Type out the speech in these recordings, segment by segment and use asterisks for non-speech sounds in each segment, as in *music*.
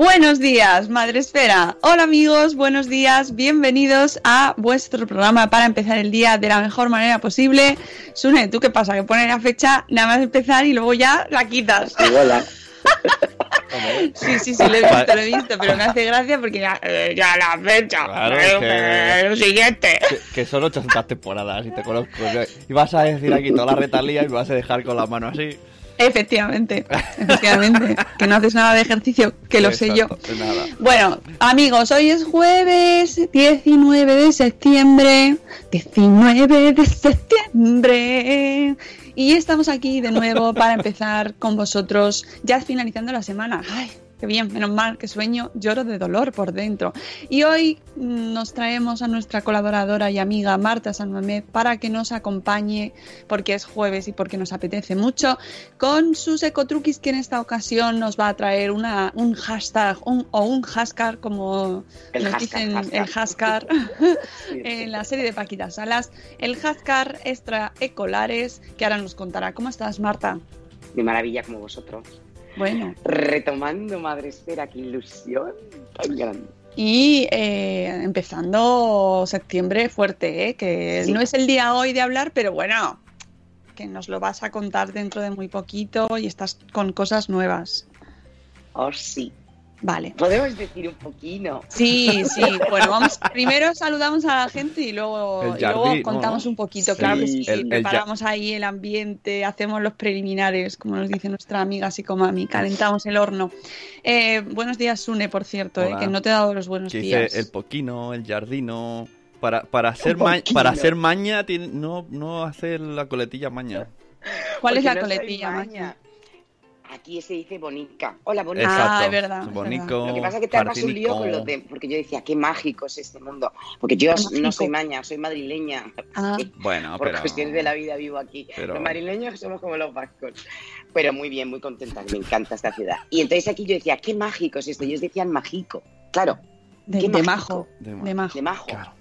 Buenos días, Madre Esfera. Hola amigos, buenos días, bienvenidos a vuestro programa para empezar el día de la mejor manera posible. Sune, ¿tú qué pasa? Que pones la fecha nada más empezar y luego ya la quitas. Igual. *laughs* Sí, sí, sí, lo he visto, lo he visto, pero me hace gracia porque ya, eh, ya la fecha. Claro, que- eh, Lo siguiente. Que, que son 800 temporadas y te conozco. Y vas a decir aquí toda la retalía y me vas a dejar con la mano así. Efectivamente, efectivamente. Que no haces nada de ejercicio, que lo sé yo. Nada. Bueno, amigos, hoy es jueves 19 de septiembre. 19 de septiembre. Y estamos aquí de nuevo para empezar con vosotros, ya finalizando la semana. ¡Ay! Qué bien, menos mal, que sueño, lloro de dolor por dentro. Y hoy mm, nos traemos a nuestra colaboradora y amiga Marta Sanmamed para que nos acompañe, porque es jueves y porque nos apetece mucho, con sus ecotruquis que en esta ocasión nos va a traer una, un hashtag un- o un hascar, como El nos hashtag, dicen hashtag. el hascar *laughs* en la serie de Paquitas Salas, el hascar extra ecolares, que ahora nos contará. ¿Cómo estás, Marta? De maravilla como vosotros. Bueno, Retomando Madre Esfera, qué ilusión tan grande. y eh, empezando septiembre fuerte, ¿eh? que Sí. no es el día hoy de hablar, pero bueno, que nos lo vas a contar dentro de muy poquito y estás con cosas nuevas. Oh, sí. Vale. Podemos decir un poquito. Sí, sí. Bueno, vamos. Primero saludamos a la gente y luego, y luego contamos ¿no? un poquito. Sí, claro que sí. el- el Preparamos ahí el ambiente, hacemos los preliminares, como nos dice nuestra amiga Psicomami, calentamos el horno. Eh, buenos días, Sune, por cierto, eh, que no te he dado los buenos Que días. dice el poquino, el jardino. Para, para, hacer ma- para hacer maña, no, no hacer la coletilla maña. ¿Cuál es la no coletilla, maña. Maña? Aquí se dice bonica. Hola, bonica. Ah, Exacto. es verdad, Bonico, Lo que pasa es que te armas un lío con los de... Porque yo decía, qué mágico es este mundo. Porque yo no soy maña, soy madrileña. Ah, *laughs* Bueno, Por pero. cuestiones de la vida vivo aquí. pero- Los madrileños somos como los vascos. Pero muy bien, muy contenta. Me encanta esta ciudad. Y entonces aquí yo decía, qué mágico es esto. Ellos decían mágico. Claro, de, qué de majo. De De majo. majo. de majo. Claro.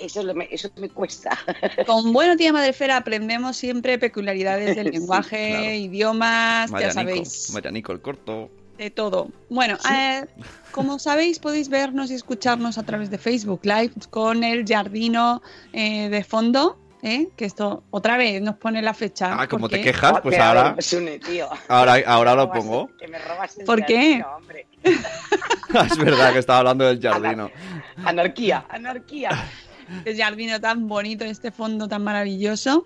Eso, me cuesta. *laughs* Con Bueno Tía Madrefera aprendemos siempre peculiaridades del *laughs* Sí, lenguaje, claro. idiomas, ya sabéis. Marianico el corto. De todo. Bueno, eh, como sabéis, podéis vernos y escucharnos a través de Facebook Live con el jardino eh, de fondo. ¿eh? Que esto otra vez nos pone la fecha. Ah, como te quejas, pues Pero a ahora, ver, Sune, tío. ahora, ahora lo pongo. Que me robas el ¿Por qué? *laughs* es verdad que estaba hablando del jardino. Anarquía, anarquía. Este jardino tan bonito, este fondo tan maravilloso,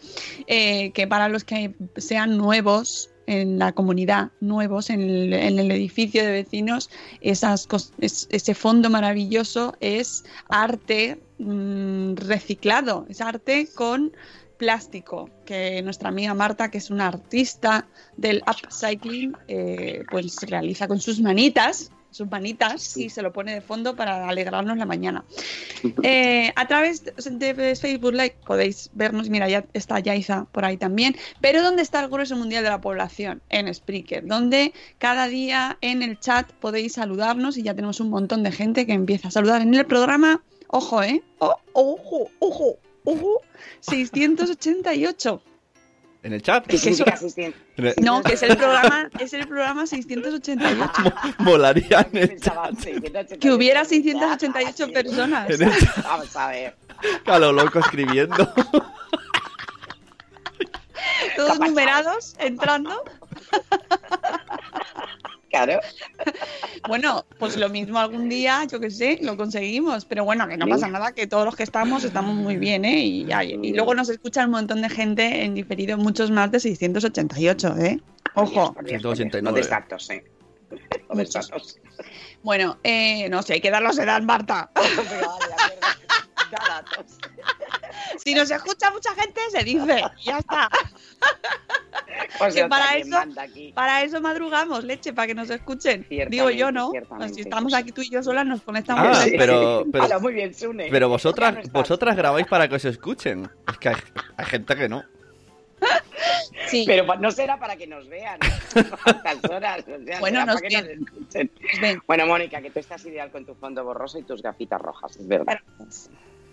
eh, que para los que sean nuevos en la comunidad, nuevos en el, en el edificio de vecinos, esas cos- es- ese fondo maravilloso es arte mm, reciclado, es arte con plástico, que nuestra amiga Marta, que es una artista del upcycling, eh, pues realiza con sus manitas, sus manitas, y se lo pone de fondo para alegrarnos la mañana. Eh, a través de, Facebook Live podéis vernos, mira, ya está Yaiza por ahí también, pero ¿dónde está el grueso mundial de la población? En Spreaker, donde cada día en el chat podéis saludarnos y ya tenemos un montón de gente que empieza a saludar en el programa Ojo, ¿eh? Oh, ojo, ojo, ojo. 688. En el chat. ¿Qué significa 600? En el- No, que es el programa, es el programa 688. *laughs* Molaría en el Pensaba chat. 688. Que hubiera 688 personas. En el chat. Vamos a ver. A lo loco escribiendo. Todos numerados, entrando. Claro. *laughs* Bueno, pues lo mismo algún día, yo qué sé, lo conseguimos. Pero bueno, que no Sí. pasa nada, que todos los que estamos estamos muy bien, ¿eh? Y, ya- y luego nos escucha un montón de gente en diferido, muchos más de 688, ¿eh? Ojo. Por Dios, por Dios, 189. No des datos, ¿eh? No des datos. Bueno, eh, no sé, hay que darlos edad, Marta. *laughs* Da datos. Si nos escucha mucha gente, se dice. y Ya está. *laughs* Que sea, para ¿quién eso-? Para eso madrugamos, leche, para que nos escuchen. Digo yo, ¿no? Si estamos aquí tú y yo solas, nos conectamos. Ah, gente. pero- *laughs* pero- Hala, muy bien, Sune. Pero Ya no vosotras, vosotras grabáis para que os escuchen. Es que hay, hay gente que no. *laughs* Sí, Pero no será para que nos vean a estas horas. o sea, Bueno, nos para que nos escuchen. pues. Bueno, Mónica, que tú estás ideal con tu fondo borroso y tus gafitas rojas, es verdad.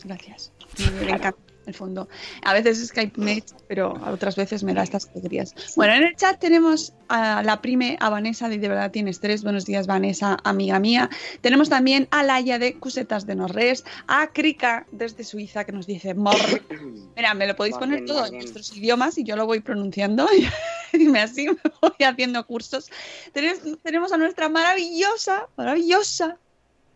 Gracias. Me, encanta el fondo. A veces Skype me echa, pero a otras veces me da estas alegrías. Bueno, en el chat tenemos a la prime, a Vanessa de De verdad tienes tres. Buenos días, Vanessa, amiga mía. Tenemos también a Laia de Cusetas de Norres, a Krika desde Suiza que nos dice mor. *coughs* Mira, me lo podéis poner todo en morgen. vuestros idiomas y yo lo voy pronunciando *laughs* y me así *laughs* me voy haciendo cursos. Tenemos, tenemos a nuestra maravillosa, maravillosa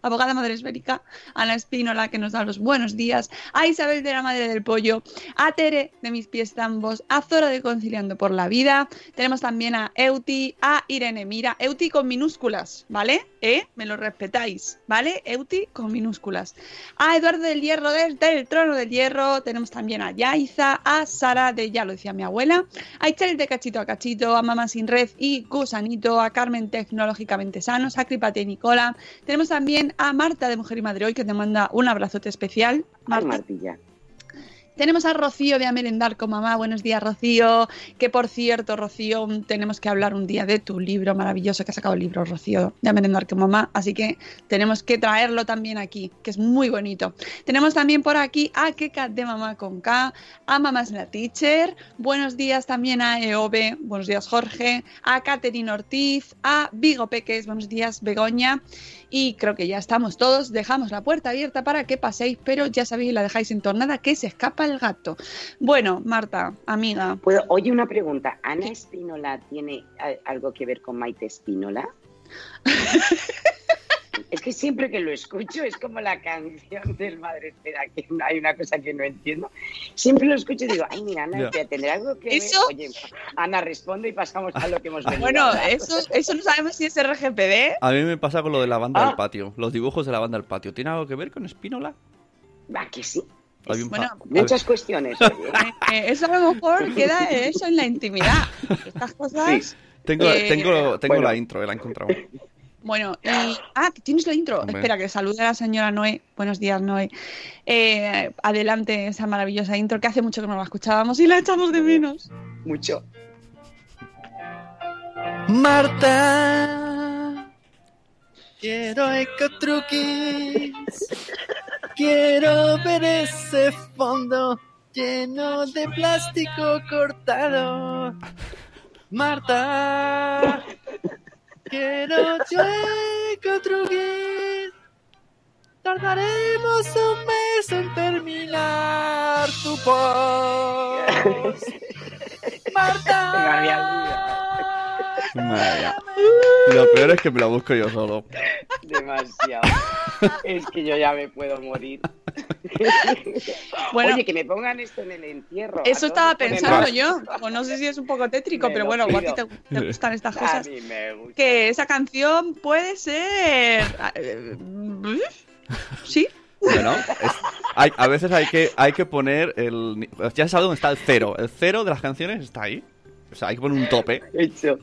abogada madre esférica, Ana Espínola, que nos da los buenos días, a Isabel de la Madre del Pollo, a Tere de Mis Pies Tambos, a Zora de Conciliando por la Vida, tenemos también a Euti, a Irene Mira, Euti con minúsculas, ¿vale? ¿Eh? Me lo respetáis, ¿vale? Euti con minúsculas. A Eduardo del Hierro desde el Trono del Hierro, tenemos también a Yaiza, a Sara de Ya lo decía mi abuela, a Ichel de Cachito a Cachito, a Mamá Sin Red y Gusanito, a Carmen Tecnológicamente Sanos, a Cripate y Nicola, tenemos también a Marta de Mujer y Madre Hoy que te manda un abrazote especial. Ay, Marta. Martilla. Tenemos a Rocío de A Merendar con Mamá. Buenos días, Rocío. Que por cierto, Rocío, tenemos que hablar un día de tu libro maravilloso que ha sacado el libro, Rocío, de A Merendar con Mamá. Así que tenemos que traerlo también aquí, que es muy bonito. Tenemos también por aquí a Keka de Mamá con K, a Mamás la Teacher. Buenos días también a EOB. Buenos días, Jorge. A Caterine Ortiz. A Vigo Peques. Buenos días, Begoña. Y creo que ya estamos todos. Dejamos la puerta abierta para que paséis, pero ya sabéis, la dejáis entornada que se escapa el gato. Bueno, Marta, amiga. ¿Puedo? Oye, una pregunta. ¿Ana Espínola tiene algo que ver con Maite Espínola? *laughs* es que siempre que lo escucho es como la canción del Madre Espera, que hay una cosa que no entiendo. Siempre lo escucho y digo, ay, mira, Ana, Ya. ¿tendrá algo que Eso- ver? Oye, Ana, responde y pasamos a lo que hemos venido. Bueno, eso, eso no sabemos si es RGPD. A mí me pasa con lo de la banda Ah. del patio. Los dibujos de la banda del patio. ¿Tiene algo que ver con Espínola? Va, que sí. Hay un pa- Bueno, Muchas cuestiones. oye. Eh, eso a lo mejor *laughs* queda eso en la intimidad. Estas cosas. Tengo, Eh, tengo, tengo bueno. la intro, eh, la he encontrado. Bueno, y... ah, tienes la intro. Hombre. Espera, que salude a la señora Noé. Buenos días, Noé. Eh, adelante esa maravillosa intro que hace mucho que no la escuchábamos y la echamos de menos. Mucho. Marta, quiero ecotruquis. Quiero ver ese fondo lleno de plástico cortado. Marta, quiero yo ecotruquis. Tardaremos un mes en terminar tu post. *laughs* Marta. Madre mía. *laughs* Lo peor es que me lo busco yo solo. Demasiado. es que yo ya me puedo morir. *laughs* Bueno, Oye, que me pongan esto en el entierro. eso A estaba pensando yo. O no sé si es un poco tétrico, Me pero bueno, o a ti pido. te, te gustan estas A cosas. mí me gusta. Que esa canción puede ser. eh, Sí, Bueno, es- hay- a veces hay que, hay que poner el... Ya sabes dónde está el cero. El cero de las canciones está ahí. O sea, hay que poner un tope. Hecho.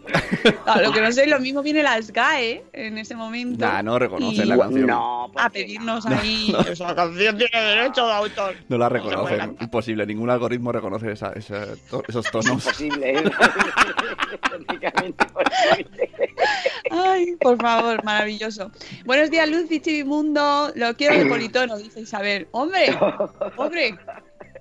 Lo que no sé, lo mismo viene la SGAE en ese momento. Nah, no reconocen Y- la canción. No, ¿por a pedirnos no? ahí. Esa canción tiene derecho de autor. No la reconocen. Imposible. Ningún algoritmo reconoce esa- esa- to- esos tonos. Imposible, ¿eh? *laughs* Prácticamente imposible. Ay, por favor, maravilloso. Buenos días, Luz y Chivimundo. Lo quiero de politono, dice Isabel. Hombre, hombre,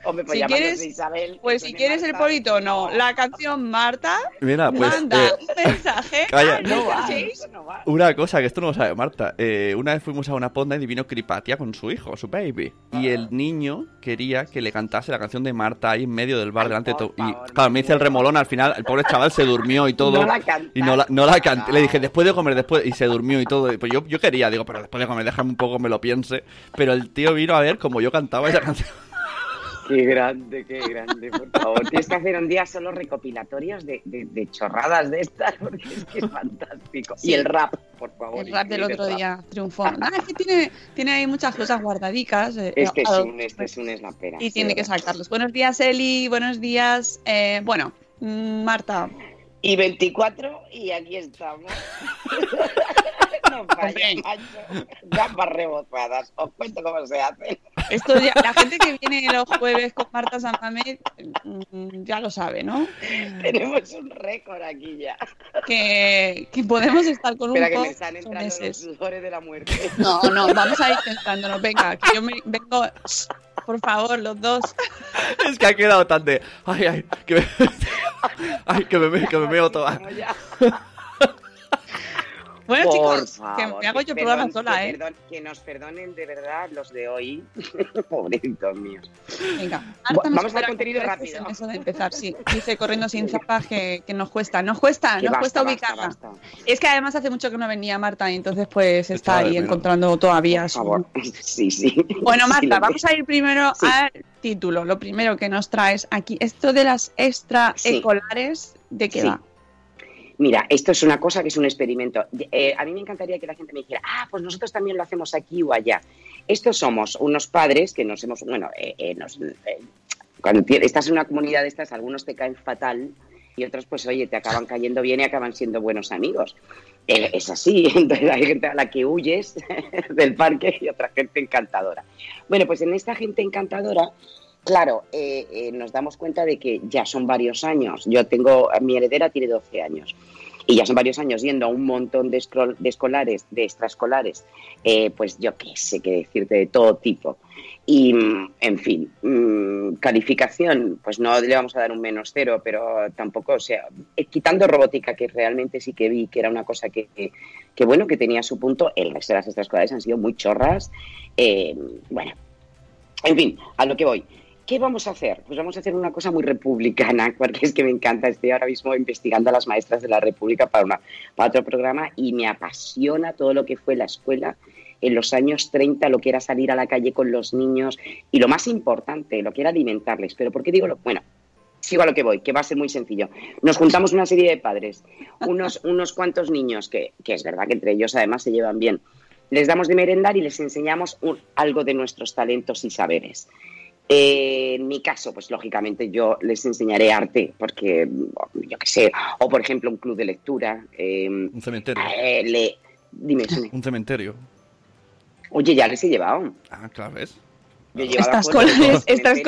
Hombre, pues Si quieres- Isabel. pues si quieres el Marta. politono, la canción Marta, Mira, pues. manda eh, un mensaje. *laughs* calla. al No va, 96. eso no va. Una cosa que esto no lo sabe Marta. Eh, una vez fuimos a una ponda y vino Cripatia con su hijo, su baby. Y el niño quería que le cantase la canción de Marta ahí en medio del bar Ay, delante de todo. Y claro, me hice el remolón al final. El pobre chaval se durmió y *laughs* todo. No la cantaste. y no la, no la canté. Le dije, después de comer, después. Y se durmió y todo. Y pues yo, yo quería, digo, pero después de comer, déjame un poco, me lo piense. Pero el tío vino a ver como yo cantaba esa canción. Qué grande, qué grande, por favor. Tienes que hacer un día solo recopilatorios de, de- de chorradas de estas, porque es que es fantástico. Sí. Y el rap, por favor. El rap del otro rap. día triunfó. Nada, es que tiene, tiene ahí muchas cosas guardadicas. eh, Este es un, este es un es la pera. y tiene que sacarlos. Buenos días, Eli. Buenos días. eh, bueno, mm, Marta. Y 24, y aquí estamos. *laughs* *laughs* no macho. Gambas rebozadas. Os cuento cómo se hace. Esto ya- la gente que viene los jueves con Marta Santamed mm, ya lo sabe, ¿no? Tenemos un récord aquí ya. Que, que podemos estar con un Espera que me están los sudores de la muerte. No, no, vamos a ir centrándonos. Venga, que yo me vengo. Por favor, los dos. es que ha quedado tan de. Ay, ay, que me. *laughs* ay, que me, que me toda. Bueno, ya. Bueno, Por chicos, favor, que me hago yo el perdón, programa sola, que ¿eh? perdón- que nos perdonen de verdad los de hoy. *laughs* Pobrecitos míos. Venga, vamos al contenido rápido. Eso de empezar, sí. Dice corriendo sin zapas que, que nos cuesta. Nos cuesta, Que nos basta, cuesta ubicarla. basta. Es que además hace mucho que no venía Marta y entonces pues está ahí menos. encontrando todavía Por su... favor. *laughs* Sí, sí. Bueno, Marta, vamos a ir primero Sí. al título. Lo primero que nos traes aquí, esto de las extraescolares, ¿de qué Sí. va? Mira, esto es una cosa que es un experimento. Eh, a mí me encantaría que la gente me dijera, ah, pues nosotros también lo hacemos aquí o allá. Estos somos unos padres que nos hemos, bueno, eh, eh, nos- cuando estás en una comunidad de estas, algunos te caen fatal y otros, pues, oye, te acaban cayendo bien y acaban siendo buenos amigos. Es así, *laughs* entonces hay gente a la que huyes *laughs* del parque y otra gente encantadora. Bueno, pues en esta gente encantadora, claro, eh, eh, nos damos cuenta de que ya son varios años. Yo tengo, mi heredera tiene 12 años. Y ya son varios años yendo a un montón de, escolares, de extraescolares, eh, pues yo qué sé qué decirte, de todo tipo. Y, mm, en fin, mm, calificación, pues no le vamos a dar un menos cero, pero tampoco, o sea, eh, quitando robótica, que realmente sí que vi que era una cosa que, que, que, bueno, que tenía su punto, el resto de las extraescolares han sido muy chorras. bueno, en fin, a lo que voy. ¿Qué vamos a hacer? Pues vamos a hacer una cosa muy republicana, *laughs* porque es que me encanta. Estoy ahora mismo investigando a las maestras de la República para, una, para otro programa y me apasiona todo lo que fue la escuela en los años 30, lo que era salir a la calle con los niños y lo más importante, lo que era alimentarles. Pero ¿por qué digo lo? Bueno, sigo a lo que voy, que va a ser muy sencillo. Nos juntamos una serie de padres, unos, *laughs* unos cuantos niños, que, que es verdad que entre ellos además se llevan bien. Les damos de merendar y les enseñamos un- algo de nuestros talentos y saberes. Eh, en mi caso, pues lógicamente yo les enseñaré arte, porque yo qué sé, o por ejemplo un club de lectura. eh, Un cementerio. eh, le, dime. *laughs* Un cementerio. Oye, ya les he llevado. Ah, claro, ¿ves? Estas los estas.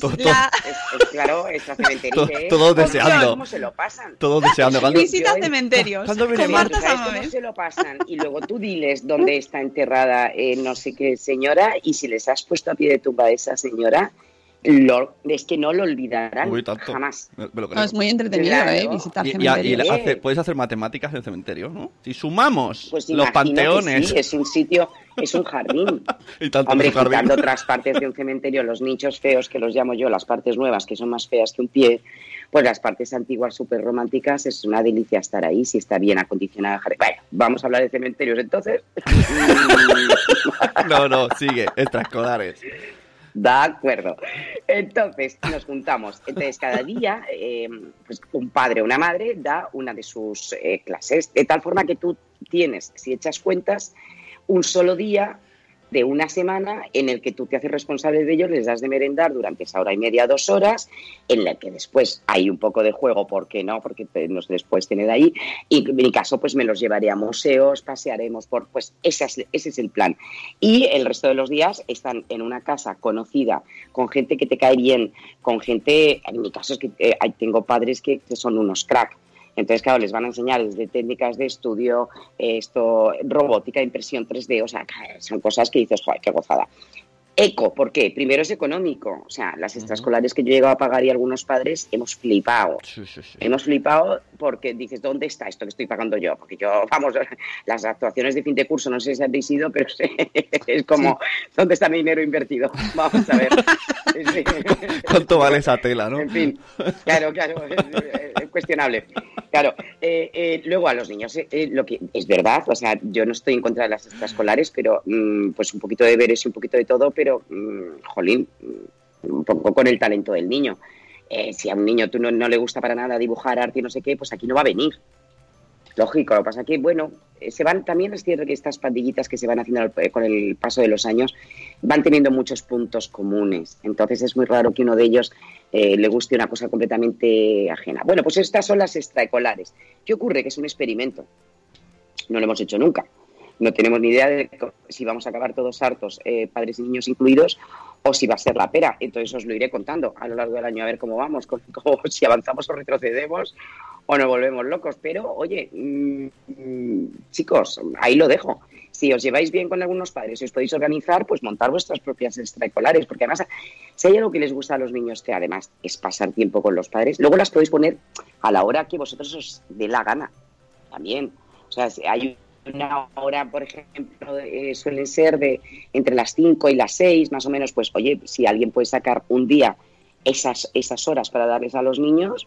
Todo- La cementerios. Es- es claro, estas cementerios. Todo- todos deseando. ¿Cómo se lo pasan? Todos deseando. ¿Cuándo, visita a yo- cementerios. ¿Cuándo viene Con Marta? Marta ¿Sabes cómo Samames. se lo pasan? Y luego tú diles dónde está enterrada eh, no sé qué señora y si les has puesto a pie de tumba a esa señora, lo- es que no lo olvidarán Uy, tanto. jamás. Me- me lo creo. No, es muy entretenido, Claro. ¿eh? Visitar Y, y- y cementerios. le hace- puedes hacer matemáticas en cementerio, ¿no? Si sumamos Pues los panteones sí, es un sitio, es un jardín. *laughs* y tanto Hombre, jardín. quitando otras partes de un cementerio, los nichos feos, que los llamo yo, las partes nuevas, que son más feas que un pie, pues las partes antiguas súper románticas, es una delicia estar ahí, si está bien acondicionada. Bueno, vamos a hablar de cementerios entonces. *laughs* No, no, sigue. Extraescolares. De acuerdo. Entonces, nos juntamos. Entonces, cada día, eh, pues un padre o una madre da una de sus eh, clases, de tal forma que tú tienes, si echas cuentas, un solo día de una semana en el que tú te haces responsable de ellos, les das de merendar durante esa hora y media, dos horas, en la que después hay un poco de juego, ¿por qué no? Porque te- nos después tener ahí. Y en mi caso, pues me los llevaré a museos, pasearemos por, pues ese es, ese es el plan. Y el resto de los días están en una casa conocida, con gente que te cae bien, con gente, en mi caso es que eh, tengo padres que, que son unos crack. Entonces, claro, les van a enseñar desde técnicas de estudio, eh, esto, robótica, impresión 3D, o sea, son cosas que dices, joder, qué gozada. Eco, ¿por qué? Primero es económico, o sea, las extraescolares que yo he llegado a pagar y algunos padres hemos flipado. Sí, sí, sí. Hemos flipado porque dices, ¿dónde está esto que estoy pagando yo? Porque yo, *laughs* vamos, las actuaciones de fin de curso, no sé si habéis ido, pero es como, ¿dónde está mi dinero invertido? *laughs* Vamos a ver. ¿Cuánto vale esa tela, no? En fin, claro, claro, cuestionable. Claro, eh, eh, luego a los niños, eh, eh, lo que es verdad, o sea, yo no estoy en contra de las extraescolares, pero mm, pues un poquito de deberes y un poquito de todo, pero, mm, jolín, mm, un poco con el talento del niño. Eh, si a un niño tú no, no le gusta para nada dibujar arte y no sé qué, pues aquí no va a venir. Lógico, lo que pasa que, bueno, eh, se van, también es cierto que estas pandillitas que se van haciendo eh, con el paso de los años van teniendo muchos puntos comunes. Entonces es muy raro que uno de ellos eh, le guste una cosa completamente ajena. Bueno, pues estas son las extraecolares. ¿Qué ocurre? Que es un experimento. No lo hemos hecho nunca. No tenemos ni idea de si vamos a acabar todos hartos, eh, padres y niños incluidos, o si va a ser la pera. Entonces os lo iré contando a lo largo del año a ver cómo vamos, *laughs* cómo- si avanzamos o retrocedemos o nos volvemos locos. Pero, oye, mm, chicos, ahí lo dejo. Si os lleváis bien con algunos padres y os podéis organizar, pues montar vuestras propias extraescolares, porque además, si hay algo que les gusta a los niños, que además es pasar tiempo con los padres, luego las podéis poner a la hora que vosotros os dé la gana, también. O sea, si hay una hora, por ejemplo, eh, suelen ser de entre las 5 y las 6, más o menos, pues oye, si alguien puede sacar un día esas, esas horas para darles a los niños,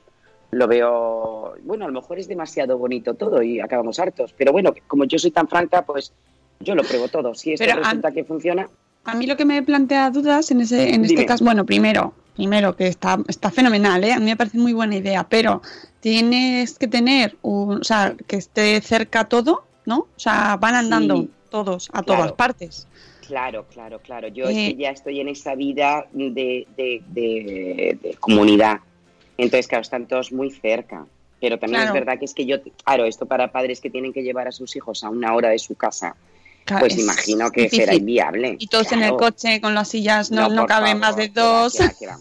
lo veo, bueno, a lo mejor es demasiado bonito todo y acabamos hartos, pero bueno, como yo soy tan franca, pues yo lo pruebo todo. Si esto Pero, a- resulta que funciona, A mí lo que me plantea dudas en, ese, en este caso, bueno, primero, primero que está, está fenomenal, ¿eh? a mí me parece muy buena idea, pero tienes que tener, un, o sea, que esté cerca todo, ¿no? O sea, van andando Sí. todos a Claro. todas partes. Claro, claro, claro. Yo es Eh, que ya estoy en esa vida de, de- de- de comunidad. Entonces, claro, están todos muy cerca. Pero también Claro. es verdad que es que yo, claro, esto para padres que tienen que llevar a sus hijos a una hora de su casa, Claro, pues es imagino que difícil. será inviable. Y todos en el coche con las sillas, no, no, por caben favor, más de dos. que va, que va.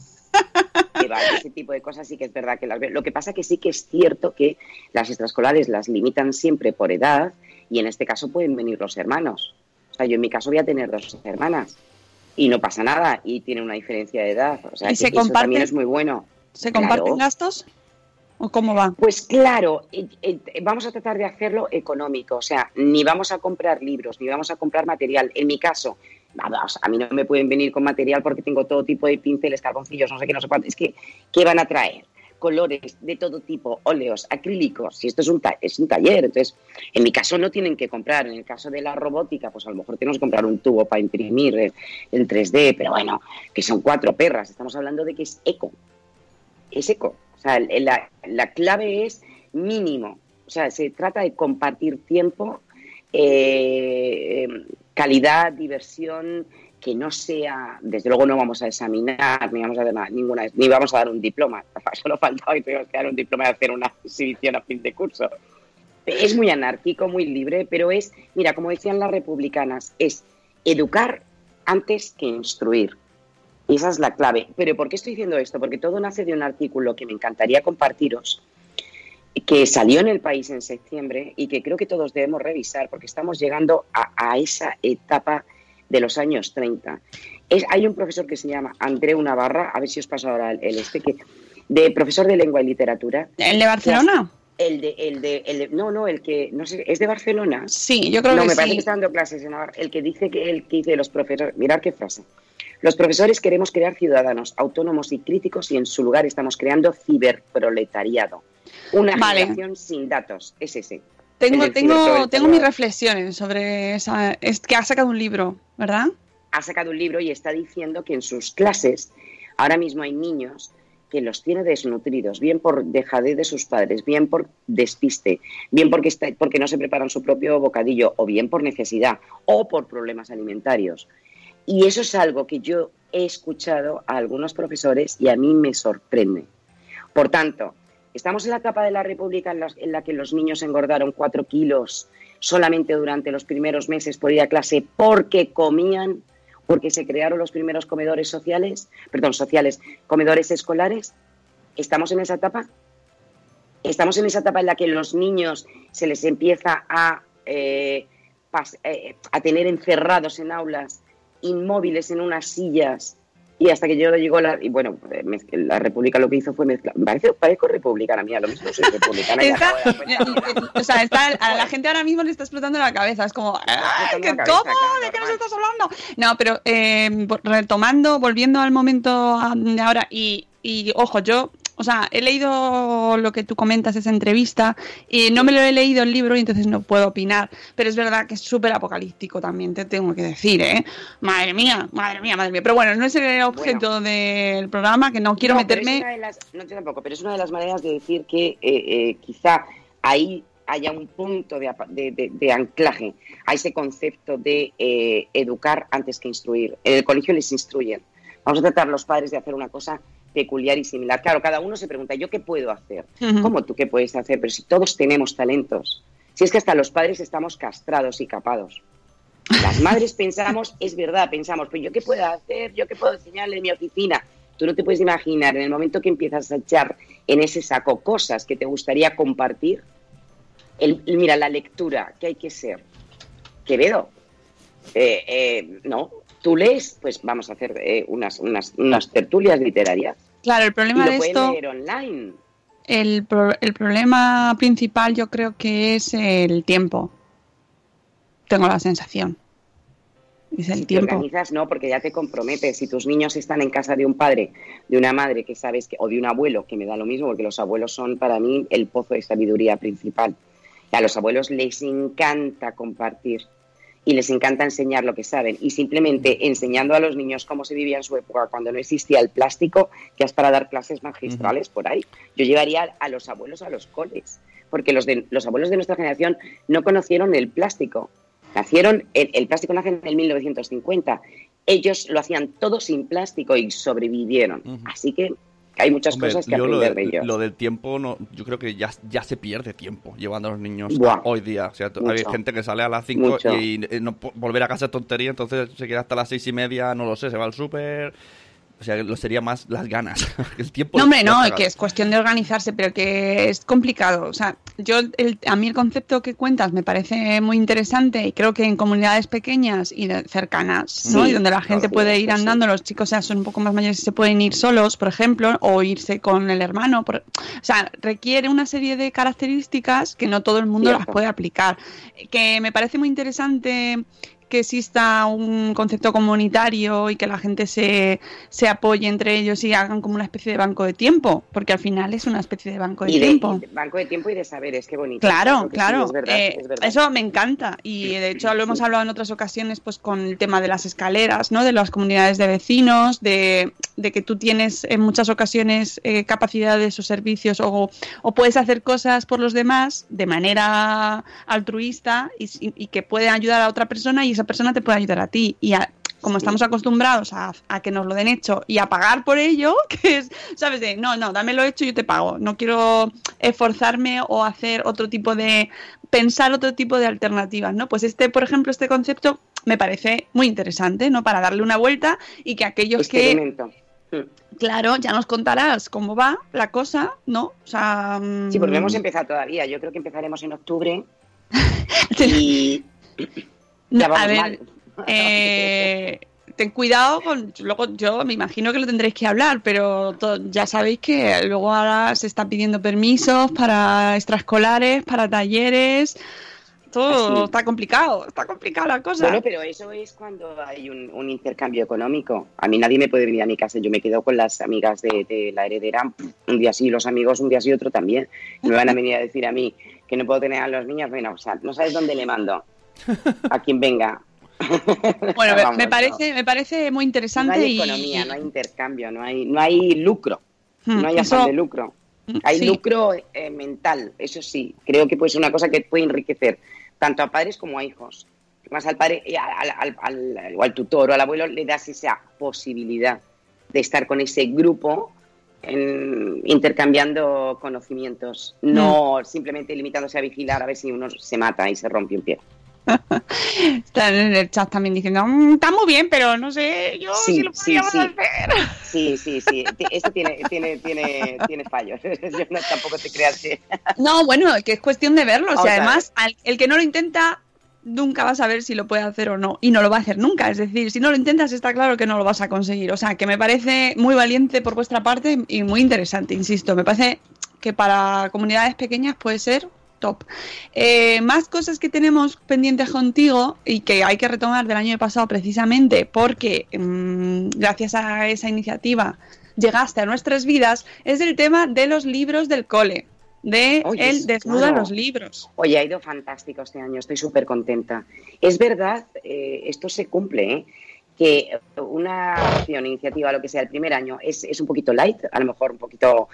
Que va, ese tipo de cosas sí que es verdad que las veo. Lo que pasa que sí que es cierto que las extraescolares las limitan siempre por edad y en este caso pueden venir los hermanos. O sea, yo en mi caso voy a tener dos hermanas y no pasa nada y tienen una diferencia de edad. O sea, ¿Y que se eso también es muy bueno. ¿Se comparten Claro. gastos? ¿O cómo va? Pues claro, eh, eh, vamos a tratar de hacerlo económico, o sea, ni vamos a comprar libros, ni vamos a comprar material. En mi caso, vamos, a mí no me pueden venir con material porque tengo todo tipo de pinceles, carboncillos, no sé qué, no sé cuánto. Es que, ¿qué van a traer? Colores de todo tipo, óleos, acrílicos, si esto es un, es un taller. Entonces, en mi caso no tienen que comprar. En el caso de la robótica, pues a lo mejor tenemos que comprar un tubo para imprimir el, el 3D, pero bueno, que son cuatro perras. Estamos hablando de que es eco es eco. O sea, la, la clave es mínimo. O sea, se trata de compartir tiempo, eh, calidad, diversión, que no sea, desde luego no vamos a examinar, ni vamos a dar ninguna, ni vamos a dar un diploma. *laughs* Solo faltaba y tuvimos que dar un diploma de hacer una *laughs* exhibición a fin de curso. Es muy anárquico, muy libre, pero es, mira, como decían las republicanas, es educar antes que instruir. Y esa es la clave. Pero ¿por qué estoy diciendo esto? Porque todo nace de un artículo que me encantaría compartiros, que salió en el país en septiembre y que creo que todos debemos revisar porque estamos llegando a esa etapa de los años 30. Es, hay un profesor que se llama Andreu Navarra, a ver si os paso ahora el, el este, que, de profesor de lengua y literatura. ¿El de Barcelona? El de, el de, el de- no, no, el que, no sé, ¿es de Barcelona? Sí, yo creo no, que me parece sí. que está dando clases en Navarra. El que dice que el que dice los profesores, mirad qué frase. Los profesores queremos crear ciudadanos autónomos y críticos y en su lugar estamos creando ciberproletariado. Una Vale. generación sin datos, es ese. Tengo, tengo, tengo mis reflexiones sobre esa. Es que ha sacado un libro, ¿verdad? Ha sacado un libro y está diciendo que en sus clases ahora mismo hay niños que los tiene desnutridos, bien por dejadez de sus padres, bien por despiste, bien porque, está, porque no se preparan su propio bocadillo, o bien por necesidad, o por problemas alimentarios. Y eso es algo que yo he escuchado a algunos profesores y a mí me sorprende. Por tanto, estamos en la etapa de la República en la, que los niños engordaron cuatro kilos solamente durante los primeros meses por ir a clase porque comían porque se crearon los primeros comedores sociales, perdón, sociales, comedores escolares. ¿Estamos en esa etapa? Estamos en esa etapa en la que los niños se les empieza a, eh, eh, a tener encerrados en aulas, inmóviles en unas sillas, y hasta que yo llegó la. Y bueno, eh, la República lo que hizo fue mezclar. Parece, parezco republicana, mía, lo mismo soy republicana. Está- dar cuenta. o sea, está, a la gente ahora mismo le está explotando la cabeza. Es como, ¡ay, explotando qué la cabeza, cómo! claro, ¿De qué nos estás hablando? No, pero eh, retomando, volviendo al momento de ahora, y, y ojo, yo. O sea, he leído lo que tú comentas, esa entrevista, y no me lo he leído el libro y entonces no puedo opinar. Pero es verdad que es súper apocalíptico también, te tengo que decir, ¿eh? Madre mía, madre mía, madre mía. Pero bueno, no es el objeto del programa, que no quiero No, meterme. las- no, yo tampoco, pero es una de las maneras de decir que eh, eh, quizá ahí haya un punto de- de- de anclaje a ese concepto de eh, educar antes que instruir. En el colegio les instruyen. Vamos a tratar los padres de hacer una cosa peculiar y similar. Claro, cada uno se pregunta, ¿yo qué puedo hacer? ¿Cómo tú qué puedes hacer? Pero si todos tenemos talentos. Si es que hasta los padres estamos castrados y capados. Las madres pensamos, *laughs* es verdad, pensamos, pues yo qué puedo hacer, yo qué puedo enseñarle en mi oficina. Tú no te puedes imaginar, en el momento que empiezas a echar en ese saco cosas que te gustaría compartir, el, mira, la lectura, que hay que ser. Quevedo, eh, eh, no, tú lees, pues vamos a hacer eh, unas, unas, unas tertulias literarias. Claro, el Y problema lo de esto. leer online. El, pro- el problema principal yo creo que es el tiempo. Tengo la sensación. Es el si te tiempo. organizas, no, porque ya te comprometes. Si tus niños están en casa de un padre, de una madre que sabes que, o de un abuelo, que me da lo mismo, porque los abuelos son para mí el pozo de sabiduría principal. Y a los abuelos les encanta compartir y les encanta enseñar lo que saben. Y simplemente enseñando a los niños cómo se vivía en su época cuando no existía el plástico, que es para dar clases magistrales por ahí. Yo llevaría a los abuelos a los coles, porque los, de, los abuelos de nuestra generación no conocieron el plástico. Nacieron, el, el plástico nace en el 1950. Ellos lo hacían todo sin plástico y sobrevivieron. Así que hay muchas Hombre, cosas que yo lo, aprender de de- ellos. lo del tiempo, no, yo creo que ya, ya se pierde tiempo llevando a los niños Buah. hoy día. O sea, hay gente que sale a las 5 Mucho. y, eh, no, volver a casa es tontería, entonces se queda hasta las seis y media, no lo sé, se va al súper. O sea, lo sería más las ganas. *laughs* el tiempo. No, hombre, no, que es cuestión de organizarse, pero que es complicado. O sea, yo, el- a mí el concepto que cuentas me parece muy interesante y creo que en comunidades pequeñas y de- cercanas, ¿no? Sí, y donde la gente claro, puede ir sí. andando, los chicos ya son un poco más mayores y se pueden ir solos, por ejemplo, o irse con el hermano. por- o sea, requiere una serie de características que no todo el mundo Cierto. las puede aplicar. Que me parece muy interesante que exista un concepto comunitario y que la gente se, se apoye entre ellos y hagan como una especie de banco de tiempo, porque al final es una especie de banco de y tiempo. y de- banco de tiempo y de saberes, qué bonito. Claro, sí, claro. es verdad, Eh, es verdad. Eso me encanta. Y de hecho lo hemos hablado en otras ocasiones pues con el tema de las escaleras, ¿no? De las comunidades de vecinos, de, de que tú tienes en muchas ocasiones eh, capacidades o servicios o, o puedes hacer cosas por los demás de manera altruista y, y que puede ayudar a otra persona y esa persona te puede ayudar a ti. Y a- como estamos acostumbrados a, a que nos lo den hecho y a pagar por ello, *laughs* que es, ¿sabes? De, no, no, dámelo hecho y yo te pago. No quiero esforzarme o hacer otro tipo de, pensar otro tipo de alternativas, ¿no? Pues este, por ejemplo, este concepto me parece muy interesante, ¿no? Para darle una vuelta y que aquellos que, Experimento. Mm. claro, ya nos contarás cómo va la cosa, ¿no? O sea, Sí, porque no hemos mm, empezado todavía. Yo creo que empezaremos en octubre *laughs* y *laughs* a ver, mal. *laughs* eh, ten cuidado con luego yo me imagino que lo tendréis que hablar pero ya sabéis que luego ahora se están pidiendo permisos para extraescolares para talleres todo Así. está complicado está complicada la cosa Bueno, pero eso es cuando hay un, un intercambio económico. A mí nadie me puede venir a mi casa. Yo me quedo con las amigas de, de la heredera. Un día sí, los amigos un día sí, otro también. Me van a venir a decir a mí que no puedo tener a los niños. Bueno, o sea, no sabes dónde le mando. A quien venga. *laughs* bueno me, Vamos, me no. parece me parece muy No interesante hay y economía, no hay intercambio, no hay, no hay lucro. Hmm, No hay eso- afán de lucro. Hay sí. lucro eh, mental, eso sí. Creo que puede ser una cosa que puede enriquecer tanto a padres como a hijos. Más al padre, eh, al, al- al- o al tutor o al abuelo le das esa posibilidad de estar con ese grupo en- intercambiando conocimientos, no Mm. simplemente limitándose a vigilar a ver si uno se mata y se rompe un pie. *laughs* Están en el chat también diciendo, "Mm, está muy bien, pero no sé, yo Sí, si lo sí, podríamos sí. hacer. *laughs* Sí, sí, sí. Esto tiene, tiene, tiene, tiene fallos. *laughs* Yo no, tampoco te creas que. No, bueno, que es cuestión de verlo. O sea, además, al- el que no lo intenta nunca va a saber si lo puede hacer o no. Y no lo va a hacer nunca. Es decir, si no lo intentas, está claro que no lo vas a conseguir. O sea, que me parece muy valiente por vuestra parte y muy interesante, insisto. Me parece que para comunidades pequeñas puede ser top. Eh, más cosas que tenemos pendientes contigo y que hay que retomar del año pasado precisamente porque mm, gracias a esa iniciativa llegaste a nuestras vidas es el tema de los libros del cole de Oye, el sí, desnuda claro. los libros. Oye, ha ido fantástico este año, estoy súper contenta. Es verdad, eh, esto se cumple, ¿eh? que una acción, iniciativa, lo que sea, el primer año es, es un poquito light, a lo mejor un poquito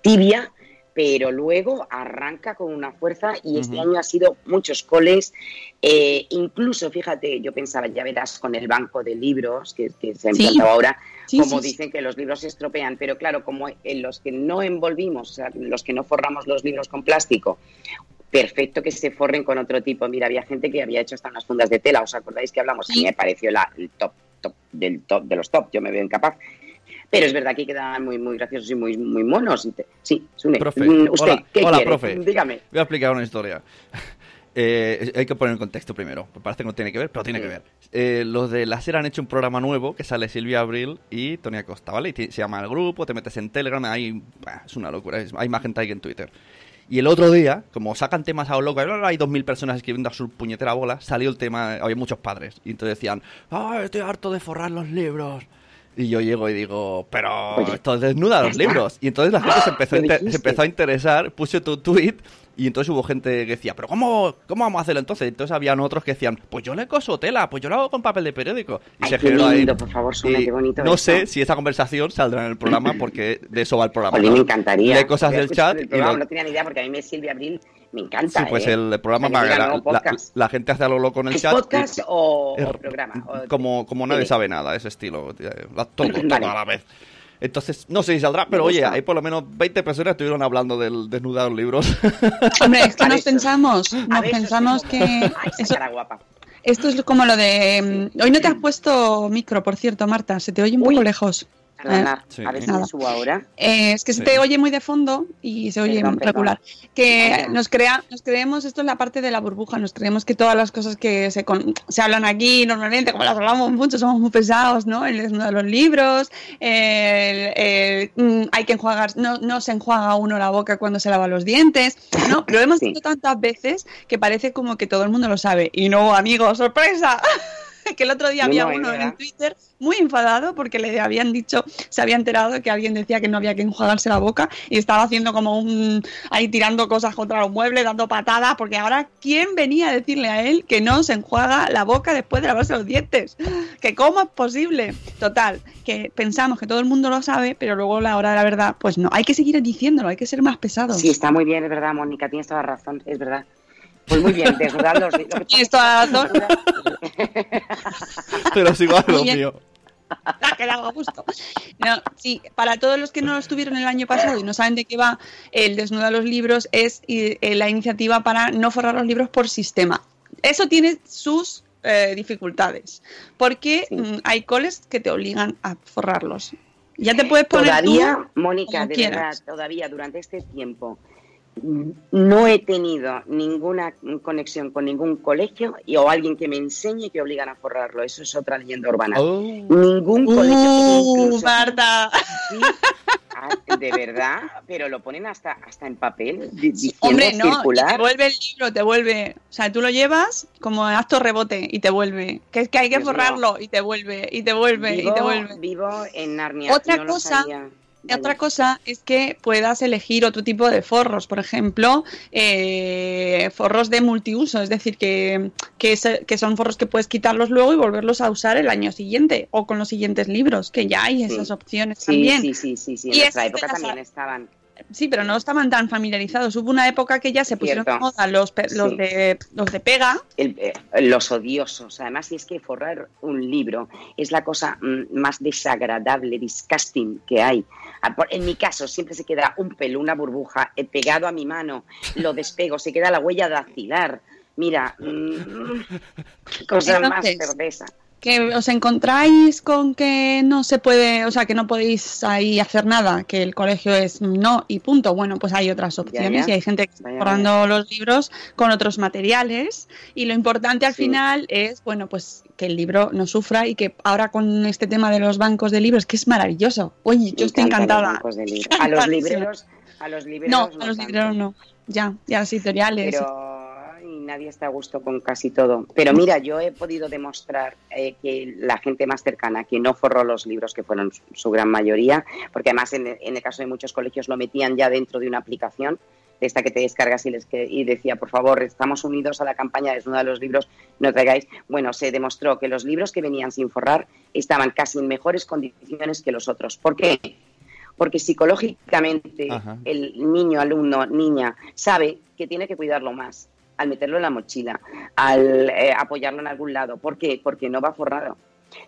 tibia, pero luego arranca con una fuerza y este año ha sido muchos coles, eh, incluso, fíjate, yo pensaba, ya verás, con el banco de libros que, que se ha Sí. implantado ahora, Sí, como sí, sí. dicen que los libros se estropean, pero claro, como en los que no envolvimos, o sea, los que no forramos los libros con plástico, perfecto que se forren con otro tipo. Mira, había gente que había hecho hasta unas fundas de tela, ¿os acordáis que hablamos? A mí Sí. me pareció la, el top, top del top de los top, yo me veo incapaz. Pero es verdad que quedaban muy, muy graciosos y muy, muy monos. Te- Sí, Sune, Profe, mm, ¿usted hola, qué hola, quiere? profe. Dígame. Voy a explicar una historia. *laughs* Eh, hay que poner en contexto primero. Parece que no tiene que ver, pero tiene que ver. Eh, los de la SER han hecho un programa nuevo que sale Silvia Abril y Tony Acosta, ¿vale? Y ti- se llama El Grupo, te metes en Telegram, hay, bah, es una locura, es- hay más gente ahí que en Twitter. Y el otro día, como sacan temas a lo loco, hay dos mil personas escribiendo a su puñetera bola, salió el tema, había muchos padres, y entonces decían, ah, estoy harto de forrar los libros. Y yo llego y digo, pero Oye, esto desnuda los libros. Y entonces la gente se empezó, a Lo inter- se empezó a interesar, puse tu tweet y entonces hubo gente que decía, pero ¿cómo, cómo vamos a hacerlo entonces? Entonces habían otros que decían, pues yo le coso tela, pues yo lo hago con papel de periódico. Y Ay, se qué generó ahí. lindo, por favor, Y qué bonito no esto. sé si esa conversación saldrá en el programa porque de eso va el programa. Jolín, ¿no? me encantaría. Lee cosas Voy a del chat el y programa, lo- No tenía ni idea porque a mí me Silvia Abril me encanta. Sí, pues ¿eh? el programa la, no, la- podcast. la gente hace a lo loco en el ¿Es chat. y- podcast o, es o programa? O- como, como nadie sabe nada, ese estilo. la- Todo, *laughs* todo Vale. a la vez. Entonces, no sé si saldrá, pero oye, hay por lo menos 20 personas que estuvieron hablando del desnudar los libros. *laughs* Hombre, es que nos eso. pensamos, nos pensamos que Ay, eso- cara guapa. esto es como lo de... mm, Hoy no te has puesto micro, por cierto, Marta, se te oye un Uy. poco lejos. Sí. a ver si Nada. me subo ahora. Eh, es que se Sí. te oye muy de fondo y se oye Perdón, perdón. regular. Que nos crea, nos creemos, esto es la parte de la burbuja, nos creemos que todas las cosas que se, con- se hablan aquí normalmente, como las hablamos mucho, somos muy pesados, ¿no? El desnudo de los libros, el, el, mm, hay que enjuagar, no, no se enjuaga uno la boca cuando se lava los dientes, ¿no? Lo hemos Sí. dicho tantas veces que parece como que todo el mundo lo sabe. Y no, amigo, sorpresa. *laughs* *laughs* que el otro día No, había no, uno en Twitter muy enfadado porque le habían dicho, se había enterado que alguien decía que no había que enjuagarse la boca y estaba haciendo como un ahí tirando cosas contra los muebles, dando patadas, porque ahora ¿quién venía a decirle a él que no se enjuaga la boca después de lavarse los dientes? *laughs* Que cómo es posible. Total, que pensamos que todo el mundo lo sabe, pero luego a la hora de la verdad, pues no, hay que seguir diciéndolo, hay que ser más pesados. Sí, está muy bien, es verdad, Mónica, tienes toda la razón, es verdad. Pues muy bien, desnudar los... lo que- Tienes toda la razón. pero sigo a lo mío. ha quedado a gusto. No, sí, para todos los que no lo estuvieron el año pasado y no saben de qué va el desnudar los libros, es eh, la iniciativa para no forrar los libros por sistema. Eso tiene sus eh, dificultades, porque Sí. mm, hay coles que te obligan a forrarlos. Ya te puedes poner Todavía, tú Mónica, de quieras. verdad, todavía durante este tiempo no he tenido ninguna conexión con ningún colegio y, o alguien que me enseñe que obligan a forrarlo. Eso es otra leyenda urbana. Oh. Ningún colegio. ¡Uh, incluso- Marta! Sí, ah, de verdad, pero lo ponen hasta, hasta en papel, Hombre, no, circular. te vuelve el libro, te vuelve. O sea, tú lo llevas como acto rebote y te vuelve. Que es que hay que Dios mío. forrarlo y te vuelve, y te vuelve, y te vivo, vuelve. vivo en Narnia. Otra no lo cosa- sabía. otra cosa es que puedas elegir otro tipo de forros, por ejemplo, eh, forros de multiuso, es decir, que, que, se- que son forros que puedes quitarlos luego y volverlos a usar el año siguiente o con los siguientes libros, que ya hay esas opciones Sí, también. sí, sí, sí, sí. En Y nuestra esas de época también estaban. Sí, pero no estaban tan familiarizados. Hubo una época que ya se pusieron de moda los, los, Sí. de, los de pega. el- eh, los odiosos. Además, si es que forrar un libro es la cosa mm, más desagradable, disgusting que hay. Ah, En mi caso, siempre se queda un pelo, una burbuja eh, pegado a mi mano, lo despego, se queda la huella dactilar. Mira, mm, *laughs* cosa más cerveza. Que os encontráis con que no se puede, o sea, que no podéis ahí hacer nada, que el colegio es no y punto. Bueno, pues hay otras opciones ya. y hay gente que está forrando los libros con otros materiales y lo importante al Sí. final es, bueno, pues que el libro no sufra y que ahora con este tema de los bancos de libros, que es maravilloso. Oye, Me yo estoy los encantada. bancos de *laughs* libros. A los libreros, a los libreros No, a los tanto. libreros no. Ya, ya las editoriales. pero nadie está a gusto con casi todo. Pero mira, yo he podido demostrar eh, que la gente más cercana que no forró los libros, que fueron su, su gran mayoría, porque además en, el- en el caso de muchos colegios lo metían ya dentro de una aplicación de esta que te descargas y, les que, y decía, por favor, estamos unidos a la campaña de uno de los libros, no traigáis. Bueno, se demostró que los libros que venían sin forrar estaban casi en mejores condiciones que los otros. ¿Por qué? Porque psicológicamente Ajá. el niño, alumno, niña, sabe que tiene que cuidarlo más al meterlo en la mochila, al eh, apoyarlo en algún lado. ¿Por qué? Porque no va forrado.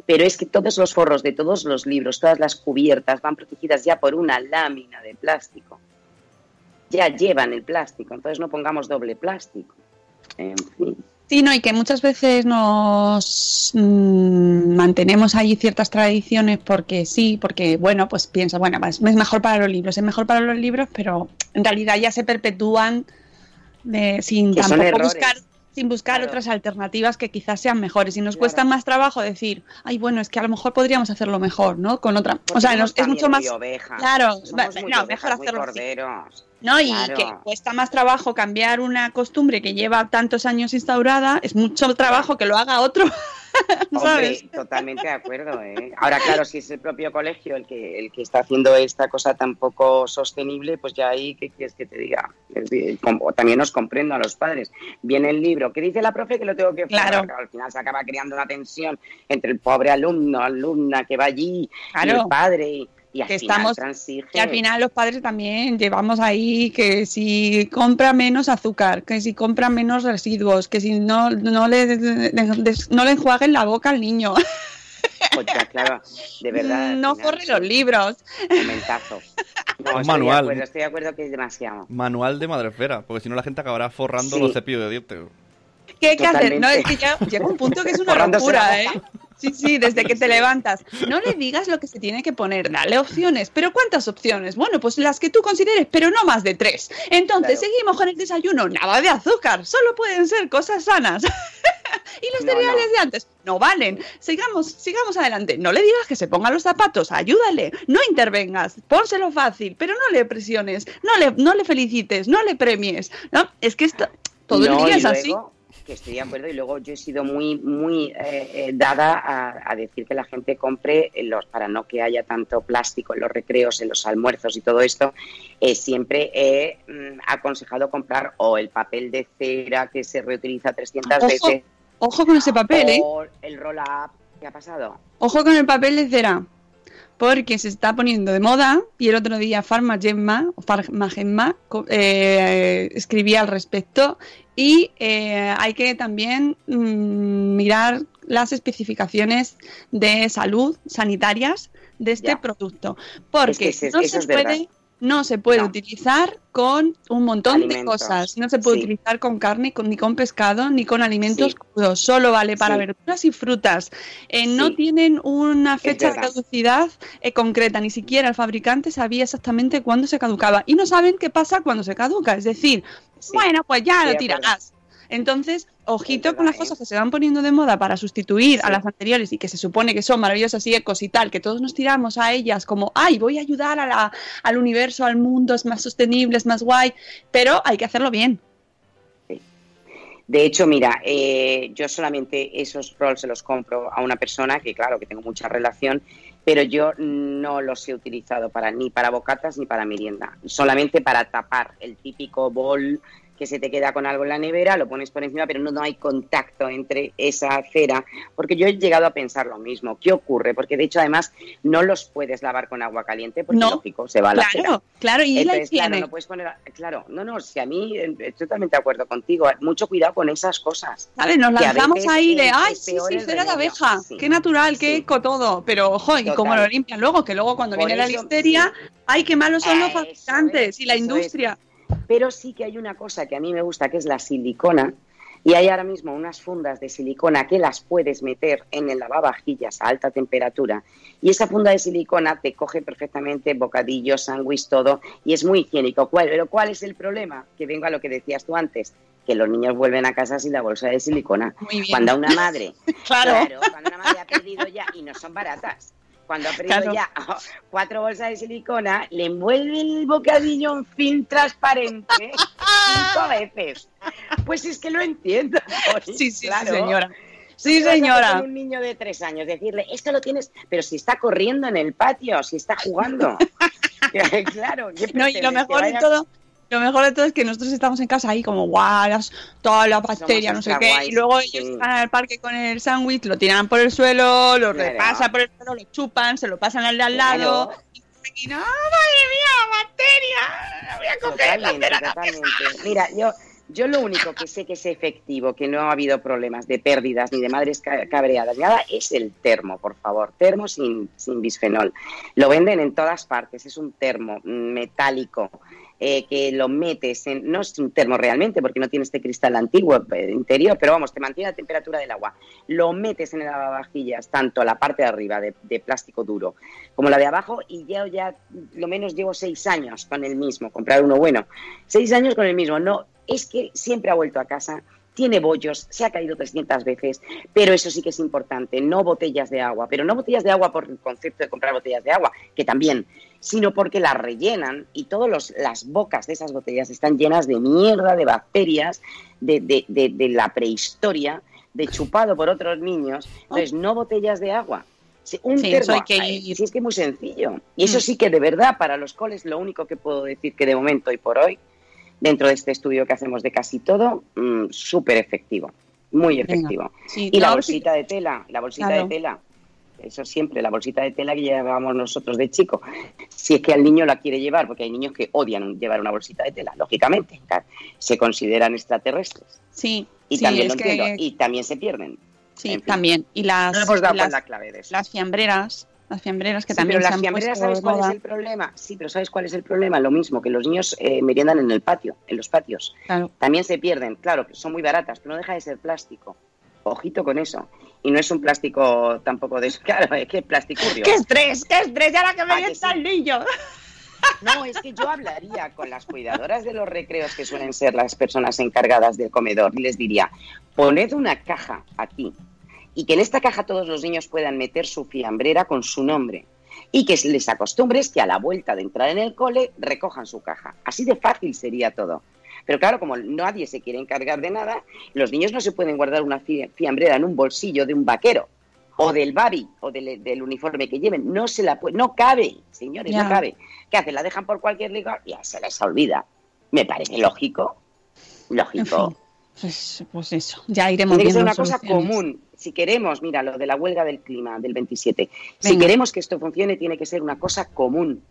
Pero es que todos los forros de todos los libros, todas las cubiertas van protegidas ya por una lámina de plástico. Ya llevan el plástico, entonces no pongamos doble plástico. Sí, no, y que muchas veces nos mm, mantenemos ahí ciertas tradiciones porque sí, porque bueno, pues piensa, bueno, es mejor para los libros, es mejor para los libros, pero en realidad ya se perpetúan de, sin Que tampoco buscar sin buscar Claro. otras alternativas que quizás sean mejores y nos Claro. cuesta más trabajo decir, ay, bueno, es que a lo mejor podríamos hacerlo mejor, ¿no? Con otra, o sea, nos- es mucho más ovejas. claro, Somos no, ovejas, mejor hacerlo así. ¿no? Y Claro. que cuesta más trabajo cambiar una costumbre que lleva tantos años instaurada, es mucho trabajo que lo haga otro, *laughs* ¿sabes? Hombre, totalmente de acuerdo. ¿eh? Ahora, claro, si es el propio colegio el que, el que está haciendo esta cosa tan poco sostenible, pues ya ahí, ¿qué quieres que te diga? También os comprendo a los padres. Viene el libro, ¿qué dice la profe? Que lo tengo que Claro. forrar. Al final se acaba creando una tensión entre el pobre alumno, alumna que va allí, y el padre, y, y al Que final estamos- transige. Y al final los padres también llevamos ahí que si compra menos azúcar, que si compra menos residuos, que si no, no, le, no le enjuaguen la boca al niño, Pues ya, claro, de verdad. no final, forre los libros. No, Un estoy manual. De acuerdo, estoy de acuerdo que es demasiado. Manual de madrefera, porque si no la gente acabará forrando Sí. los cepillos de dientes. ¿Qué hay que hacer? No, es que ya llega un punto que es una locura, ¿eh? Sí, sí, desde que te levantas. No le digas lo que se tiene que poner, dale opciones. ¿Pero cuántas opciones? Bueno, pues las que tú consideres, pero no más de tres. Entonces, Claro. seguimos con el desayuno. Nada de azúcar, solo pueden ser cosas sanas. *laughs* y los No, cereales no. de antes no valen. Sigamos, sigamos adelante. No le digas que se ponga los zapatos, ayúdale. No intervengas, pónselo fácil, pero no le presiones, no le, no le felicites, no le premies. ¿no? Es que esto, todo el día es así. Que estoy de acuerdo y luego yo he sido muy muy eh, eh, dada a, a decir que la gente compre los para no que haya tanto plástico en los recreos, en los almuerzos y todo esto. eh, siempre he mm, aconsejado comprar o el papel de cera que se reutiliza 300 Ojo, veces Ojo con ese papel, ¿eh? o el roll up. ¿Qué ha pasado? Ojo con el papel de cera, porque se está poniendo de moda y el otro día Farmagemma, o Farmagemma eh, escribía al respecto y eh, hay que también mm, mirar las especificaciones de salud sanitarias de este Ya. producto, porque Es que ese- no se verdad. No se puede No. utilizar con un montón de cosas. No se puede sí. utilizar con carne, con- ni con pescado, ni con alimentos Sí. crudos. Solo vale para Sí. verduras y frutas. Eh, No tienen una fecha de caducidad eh, concreta. Ni siquiera el fabricante sabía exactamente cuándo se caducaba. Y no saben qué pasa cuando se caduca. Es decir, bueno, pues ya lo tirarás. Entonces, ojito con las verdad, ¿eh? cosas que se van poniendo de moda para sustituir a las anteriores y que se supone que son maravillosas y ecos y tal, que todos nos tiramos a ellas como, ay, voy a ayudar a la- al universo, al mundo, es más sostenible, es más guay, pero hay que hacerlo bien. De hecho, mira, eh, yo solamente esos rolls se los compro a una persona que, claro, que tengo mucha relación, pero yo no los he utilizado para ni para bocatas ni para merienda, solamente para tapar el típico bol que se te queda con algo en la nevera, lo pones por encima, pero no, no hay contacto entre esa cera, porque yo he llegado a pensar lo mismo. ¿Qué ocurre? Porque de hecho, además, no los puedes lavar con agua caliente, porque No. lógico, se va la Claro, cera. claro, y la Entonces, claro, higiene. no puedes poner, claro, no, no, si a mí eh, estoy totalmente de acuerdo contigo, mucho cuidado con esas cosas. ¿Sabes? Nos lanzamos ahí de, ay, sí, sí, cera de remedio". abeja, Sí. qué natural, qué Sí. eco todo. Pero, ojo, y cómo lo limpian luego, que luego cuando Por viene la listeria, ay, qué malos son los fabricantes es, y la es. Pero sí que hay una cosa que a mí me gusta, que es la silicona. Y hay ahora mismo unas fundas de silicona que las puedes meter en el lavavajillas a alta temperatura. Y esa funda de silicona te coge perfectamente bocadillos, sándwich, todo. Y es muy higiénico. ¿Cuál, pero ¿cuál es el problema? Que vengo a lo que decías tú antes. Que los niños vuelven a casa sin la bolsa de silicona. Muy bien. Cuando una madre, *laughs* Claro. cuando una madre ha perdido ya, y no son baratas, cuando ha perdido Claro. ya *laughs* cuatro bolsas de silicona, le envuelve el bocadillo en film transparente cinco *laughs* veces. Pues es que lo entiendo. Sí, sí, Claro. sí, señora. Sí, ¿Qué vas a hacer señora. un niño de tres años, decirle, esto lo tienes, pero si está corriendo en el patio, si está jugando. *laughs* claro. ¿qué No, y lo mejor de todo, lo mejor de todo es que nosotros estamos en casa ahí como guau, las- todas las bacterias, no sé qué, guays, y luego sí. ellos van al parque con el sándwich, lo tiran por el suelo, lo Claro. repasan por el suelo, lo chupan, se lo pasan al de al Claro. lado. Y no, madre mía, bacteria, voy a coger la Totalmente, totalmente. Mira, yo, yo lo único que sé que es efectivo, que no ha habido problemas de pérdidas ni de madres ca- cabreadas, ni nada, es el termo, por favor. Termo sin, sin bisfenol. Lo venden en todas partes. Es un termo mm, metálico eh, que lo metes en. No es un termo realmente, porque no tiene este cristal antiguo eh, interior, pero vamos, te mantiene la temperatura del agua. Lo metes en el lavavajillas, tanto la parte de arriba de, plástico duro como la de abajo, y yo ya lo menos llevo seis años con el mismo, comprar uno bueno. Seis años con el mismo. No, es que siempre ha vuelto a casa, tiene bollos, se ha caído 300 veces, pero eso sí que es importante, no botellas de agua, pero no botellas de agua por el concepto de comprar botellas de agua, que también, sino porque las rellenan y todas las bocas de esas botellas están llenas de mierda, de bacterias, de, de- de- de la prehistoria, de chupado por otros niños. Entonces, no botellas de agua. Un Sí, eso termo, hay que ir. sí, es que es muy sencillo. Y eso Mm. sí que de verdad para los coles lo único que puedo decir que de momento y por hoy, dentro de este estudio que hacemos de casi todo, mm, súper efectivo, muy efectivo. Sí, Y la bolsita de tela, la bolsita Claro. de tela, eso siempre, la bolsita de tela que llevábamos nosotros de chico. Si es que al niño la quiere llevar, porque hay niños que odian llevar una bolsita de tela, lógicamente, se consideran extraterrestres. Sí, Y sí, también lo que- entiendo, y también se pierden. sí, en fin. también. Y las, No hemos dado y con las, la clave de eso. las fiambreras, las fiambreras que Sí, también pero se las han fiambreras, ¿sabes cuál es el problema? Sí, pero ¿sabes cuál es el problema? Lo mismo, que los niños eh, meriendan en el patio, en los patios. Claro. También se pierden, claro, que son muy baratas, pero no deja de ser plástico. Ojito con eso. Y no es un plástico tampoco de eso. *laughs* Claro, es que es plástico. ¡Qué estrés! ¡Qué estrés! ¡Y ahora que me está el niño! *laughs* No, es que yo hablaría con las cuidadoras de los recreos, que suelen ser las personas encargadas del comedor, y les diría, poned una caja aquí, y que en esta caja todos los niños puedan meter su fiambrera con su nombre, y que les acostumbres que a la vuelta de entrar en el cole recojan su caja. Así de fácil sería todo. Pero claro, como nadie se quiere encargar de nada, los niños no se pueden guardar una fi- fiambrera en un bolsillo de un vaquero o del babi o del, del uniforme que lleven. No se la puede, no cabe, señores, no cabe. ¿Qué hacen? La dejan por cualquier lugar y ya se les olvida. Me parece lógico. En Lógico. fin, pues, pues eso, ya iremos Tiene que ser una cosa común. Si queremos, mira, lo de la huelga del clima del 27, si queremos que esto funcione, tiene que ser una cosa común.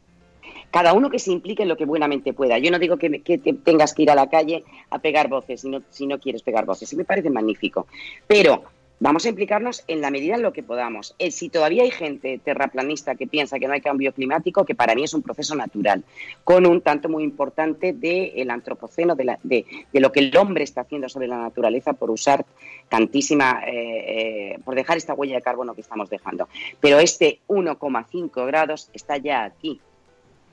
Cada uno que se implique en lo que buenamente pueda. Yo no digo que, tengas que ir a la calle a pegar voces si no, si no quieres pegar voces. Sí me parece magnífico. Pero vamos a implicarnos en la medida en lo que podamos. Eh, si todavía hay gente terraplanista que piensa que no hay cambio climático, que para mí es un proceso natural, con un tanto muy importante del antropoceno, de, la- de- de lo que el hombre está haciendo sobre la naturaleza por usar tantísima, eh, eh, por dejar esta huella de carbono que estamos dejando. Pero este 1,5 grados está ya aquí.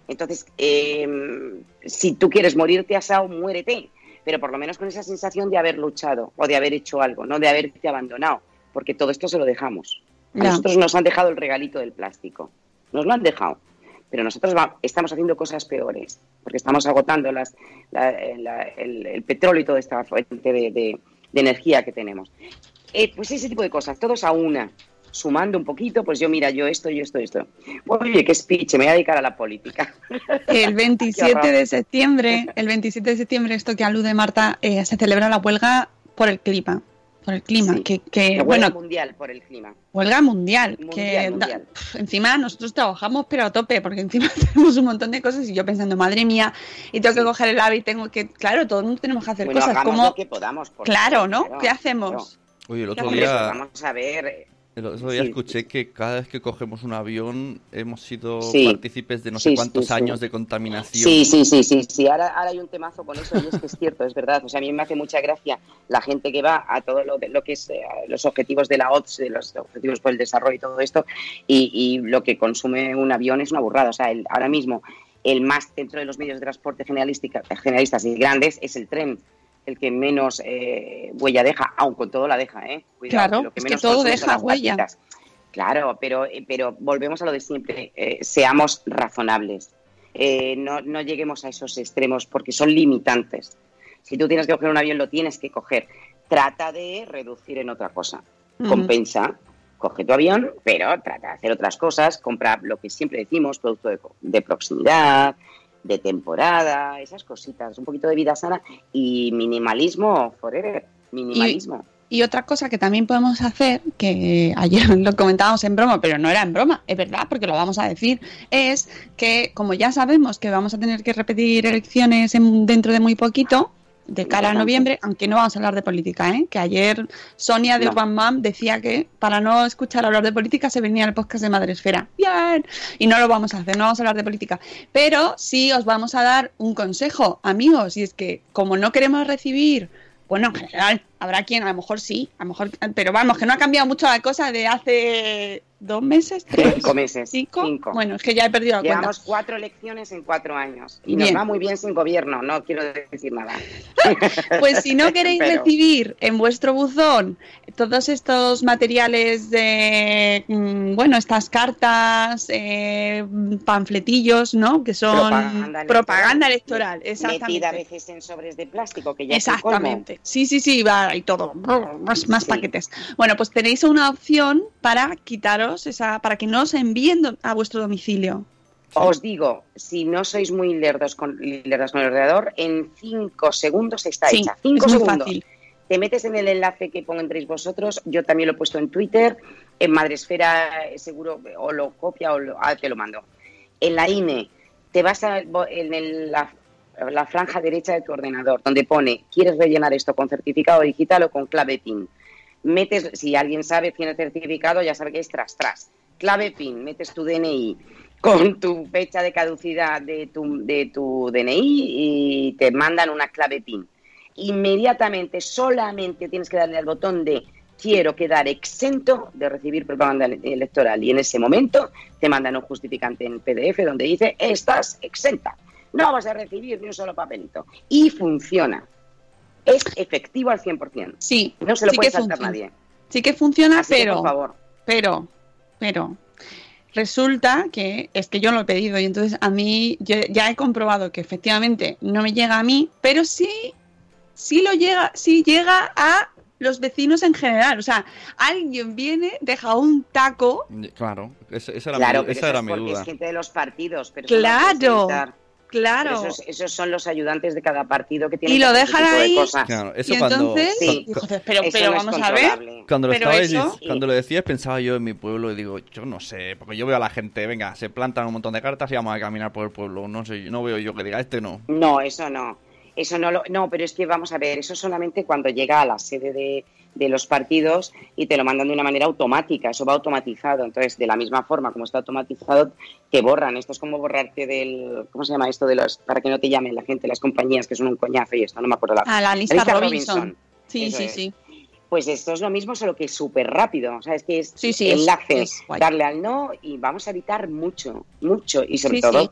Entonces, eh, si tú quieres morirte asado, muérete, pero por lo menos con esa sensación de haber luchado o de haber hecho algo, no de haberte abandonado, porque todo esto se lo dejamos. A nosotros nos han dejado el regalito del plástico, nos lo han dejado, pero nosotros va- estamos haciendo cosas peores, porque estamos agotando las, la- la- el, el petróleo y toda esta fuente de, de- de energía que tenemos. Eh, pues ese tipo de cosas, todos a una, sumando un poquito, pues yo mira, yo esto, yo esto, esto. Oye, qué speech, me voy a dedicar a la política. *laughs* El 27 horror. de septiembre, el 27 de septiembre, esto que alude Marta, eh, se celebra la huelga por el clima. Por el clima, Sí. que, que, La huelga bueno, mundial por el clima. huelga mundial. Mundial, que da- mundial. pf, encima nosotros trabajamos, pero a tope, porque encima *laughs* tenemos un montón de cosas y yo pensando, madre mía, y tengo que coger el ave y tengo que, claro, todo el mundo tenemos que hacer Bueno, cosas. como lo que podamos. por Claro, ¿no? claro, ¿Qué hacemos? Oye, el otro día, vamos a ver. El otro día Sí. escuché que cada vez que cogemos un avión hemos sido Sí. partícipes de no sé cuántos años de contaminación. Sí, sí, sí, sí, sí. Ahora, ahora hay un temazo con eso y es que es cierto, es verdad. O sea, a mí me hace mucha gracia la gente que va a todo lo, lo que es eh, los objetivos de la OTS, de los objetivos por el desarrollo y todo esto, y, y lo que consume un avión es una burrada. O sea, el- ahora mismo el más dentro de los medios de transporte generalistas y grandes es el tren el que menos eh, huella deja, aun con todo la deja, ¿eh? Cuidado, Claro, lo es que menos todo consume son deja huella. Claro, pero, eh, pero volvemos a lo de siempre, eh, seamos razonables. Eh, no, no lleguemos a esos extremos porque son limitantes. Si tú tienes que coger un avión, lo tienes que coger. Trata de reducir en otra cosa. Compensa. Coge tu avión, pero trata de hacer otras cosas. Compra lo que siempre decimos, producto de, de proximidad, de temporada, esas cositas. Un poquito de vida sana y minimalismo forever. Minimalismo. Y otra cosa que también podemos hacer, que ayer *laughs* lo comentábamos en broma, pero no era en broma, es verdad, porque lo vamos a decir, es que como ya sabemos que vamos a tener que repetir elecciones en- dentro de muy poquito, de cara a noviembre, aunque no vamos a hablar de política, ¿eh? que ayer Sonia de No. Urban Mam decía que para no escuchar hablar de política se venía el podcast de Madresfera. Bien, y no lo vamos a hacer, no vamos a hablar de política. Pero sí os vamos a dar un consejo, amigos, y es que como no queremos recibir bueno, en general, habrá quien, a lo mejor sí, a lo mejor, pero vamos, que no ha cambiado mucho la cosa de hace dos meses, tres, Cinco meses. cinco. Cinco. Bueno, es que ya he perdido la Llevamos cuenta. cuatro elecciones en cuatro años. Y nos va muy bien sin gobierno, no quiero decir nada. *laughs* Pues si no *laughs* queréis Pero- recibir en vuestro buzón todos estos materiales de, mm, bueno, estas cartas, eh, panfletillos, ¿no? Que son Propaganda propaganda electoral. electoral, Metida a exactamente. veces en sobres de plástico, que ya. Exactamente. Sí, sí, sí, va y todo. Más, más Sí. paquetes. Bueno, pues tenéis una opción para quitaros esa, para que no os envíen a vuestro domicilio. Os digo, si no sois muy lerdos con, lerdas con el ordenador, en cinco segundos está Sí, hecha. Cinco es muy segundos. fácil. Te metes en el enlace que pondréis vosotros. Yo también lo he puesto en Twitter. En Madresfera eh, seguro o lo copia o lo, ah, te lo mando. En la INE te vas a, en el- la, la franja derecha de tu ordenador donde pone ¿quieres rellenar esto con certificado digital o con clave PIN? Metes, si alguien sabe, tiene certificado, ya sabe que es tras tras. Clave PIN, metes tu DNI con tu fecha de caducidad de tu, de tu DNI y te mandan una clave PIN inmediatamente solamente tienes que darle al botón de quiero quedar exento de recibir propaganda ele- electoral y en ese momento te mandan un justificante en PDF donde dice estás exenta, no vas a recibir ni un solo papelito y funciona. Es efectivo al 100%. Sí, No se lo sí puede que saltar funciona. nadie. Sí que funciona, Así que, pero, por favor, pero, pero resulta que es que yo lo he pedido y entonces a mí yo ya he comprobado que efectivamente no me llega a mí, pero sí, sí lo llega, sí llega a los vecinos en general. O sea, alguien viene, deja un taco Claro, esa, esa era, claro, mi, pero esa eso era es mi porque duda. es gente de los partidos. Pero Claro. Claro. Esos, esos son los ayudantes de cada partido que tienen Y que lo dejan tipo de ahí, cosas. Claro, eso y cuando, entonces, Sí. joder, pero, Eso pero no es vamos a ver. Cuando lo, estabais eso- cuando lo decías pensaba yo en mi pueblo y digo, yo no sé, porque yo veo a la gente, venga, se plantan un montón de cartas y vamos a caminar por el pueblo. No sé, no veo yo que diga, este no. No, eso no. Eso no lo, no, pero es que vamos a ver, eso solamente cuando llega a la sede de, de los partidos y te lo mandan de una manera automática, eso va automatizado. Entonces, de la misma forma como está automatizado, te borran. Esto es como borrarte del, ¿cómo se llama esto de los, para que no te llamen la gente, las compañías que son un coñazo y esto, no me acuerdo la. A la lista, lista Robinson. Robinson. Sí, Eso sí, es. sí. Pues esto es lo mismo, solo que es súper rápido. O sea, es que es Sí, sí, es- enlace, es guay. darle al no y vamos a evitar mucho, mucho. Y sobre Sí, todo.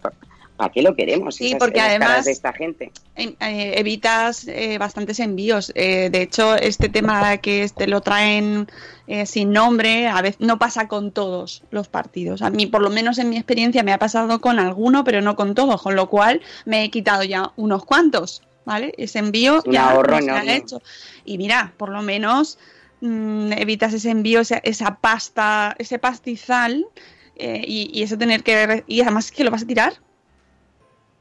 ¿Para qué lo queremos? Sí, Esas- porque además- de esta gente. Eh, evitas eh, bastantes envíos. Eh, de hecho, este tema que este lo traen eh, sin nombre, a veces no pasa con todos los partidos. A mí, por lo menos en mi experiencia, me ha pasado con alguno, pero no con todos, con lo cual me he quitado ya unos cuantos, ¿vale? Ese envío Un ya ahorro no se ha hecho. Y mira, por lo menos mm, evitas ese envío, esa, esa pasta, ese pastizal y, y eso tener que... Y además que lo vas a tirar.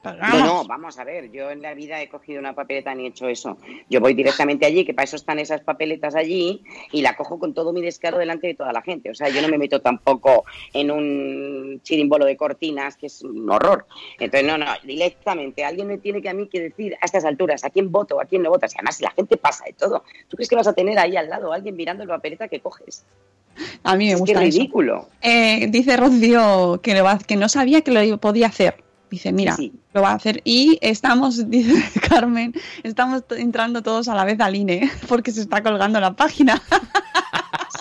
No, vamos. no, vamos a ver, yo en la vida he cogido una papeleta ni he hecho eso. Yo voy directamente allí, que para eso están esas papeletas allí, y la cojo con todo mi descaro delante de toda la gente. O sea, yo no me meto tampoco en un chirimbolo de cortinas, que es un horror. Entonces, no, no, directamente alguien me tiene que a mí que decir a estas alturas a quién voto, a quién no votas. Y además, si la gente pasa de todo, ¿tú crees que vas a tener ahí al lado a alguien mirando la papeleta que coges? A mí me Es que gusta es ridículo. Eh, dice Rocío que, lo va- que no sabía que lo podía hacer. Dice, mira, Sí, lo va a hacer. Y estamos, *laughs* dice Carmen, estamos entrando todos a la vez al INE *laughs* porque se está colgando la página.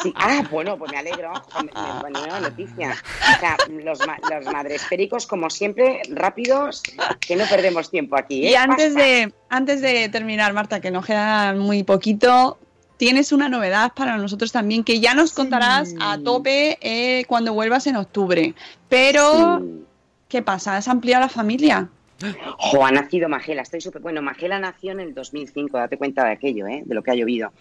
Sí. Ah, bueno, pues me alegro. Me- *laughs* me- bueno, nueva noticia. O sea, los, los madrespéricos, como siempre, rápidos, que no perdemos tiempo aquí. ¿eh? Y antes de, antes de terminar, Marta, que nos queda muy poquito, tienes una novedad para nosotros también que ya nos contarás a tope eh, cuando vuelvas en octubre. Pero, Sí. ¿Qué pasa? ¿Has ampliado la familia? Jo, ha nacido Magela, estoy súper... Bueno, Magela nació en el 2005, date cuenta de aquello, ¿eh? de lo que ha llovido.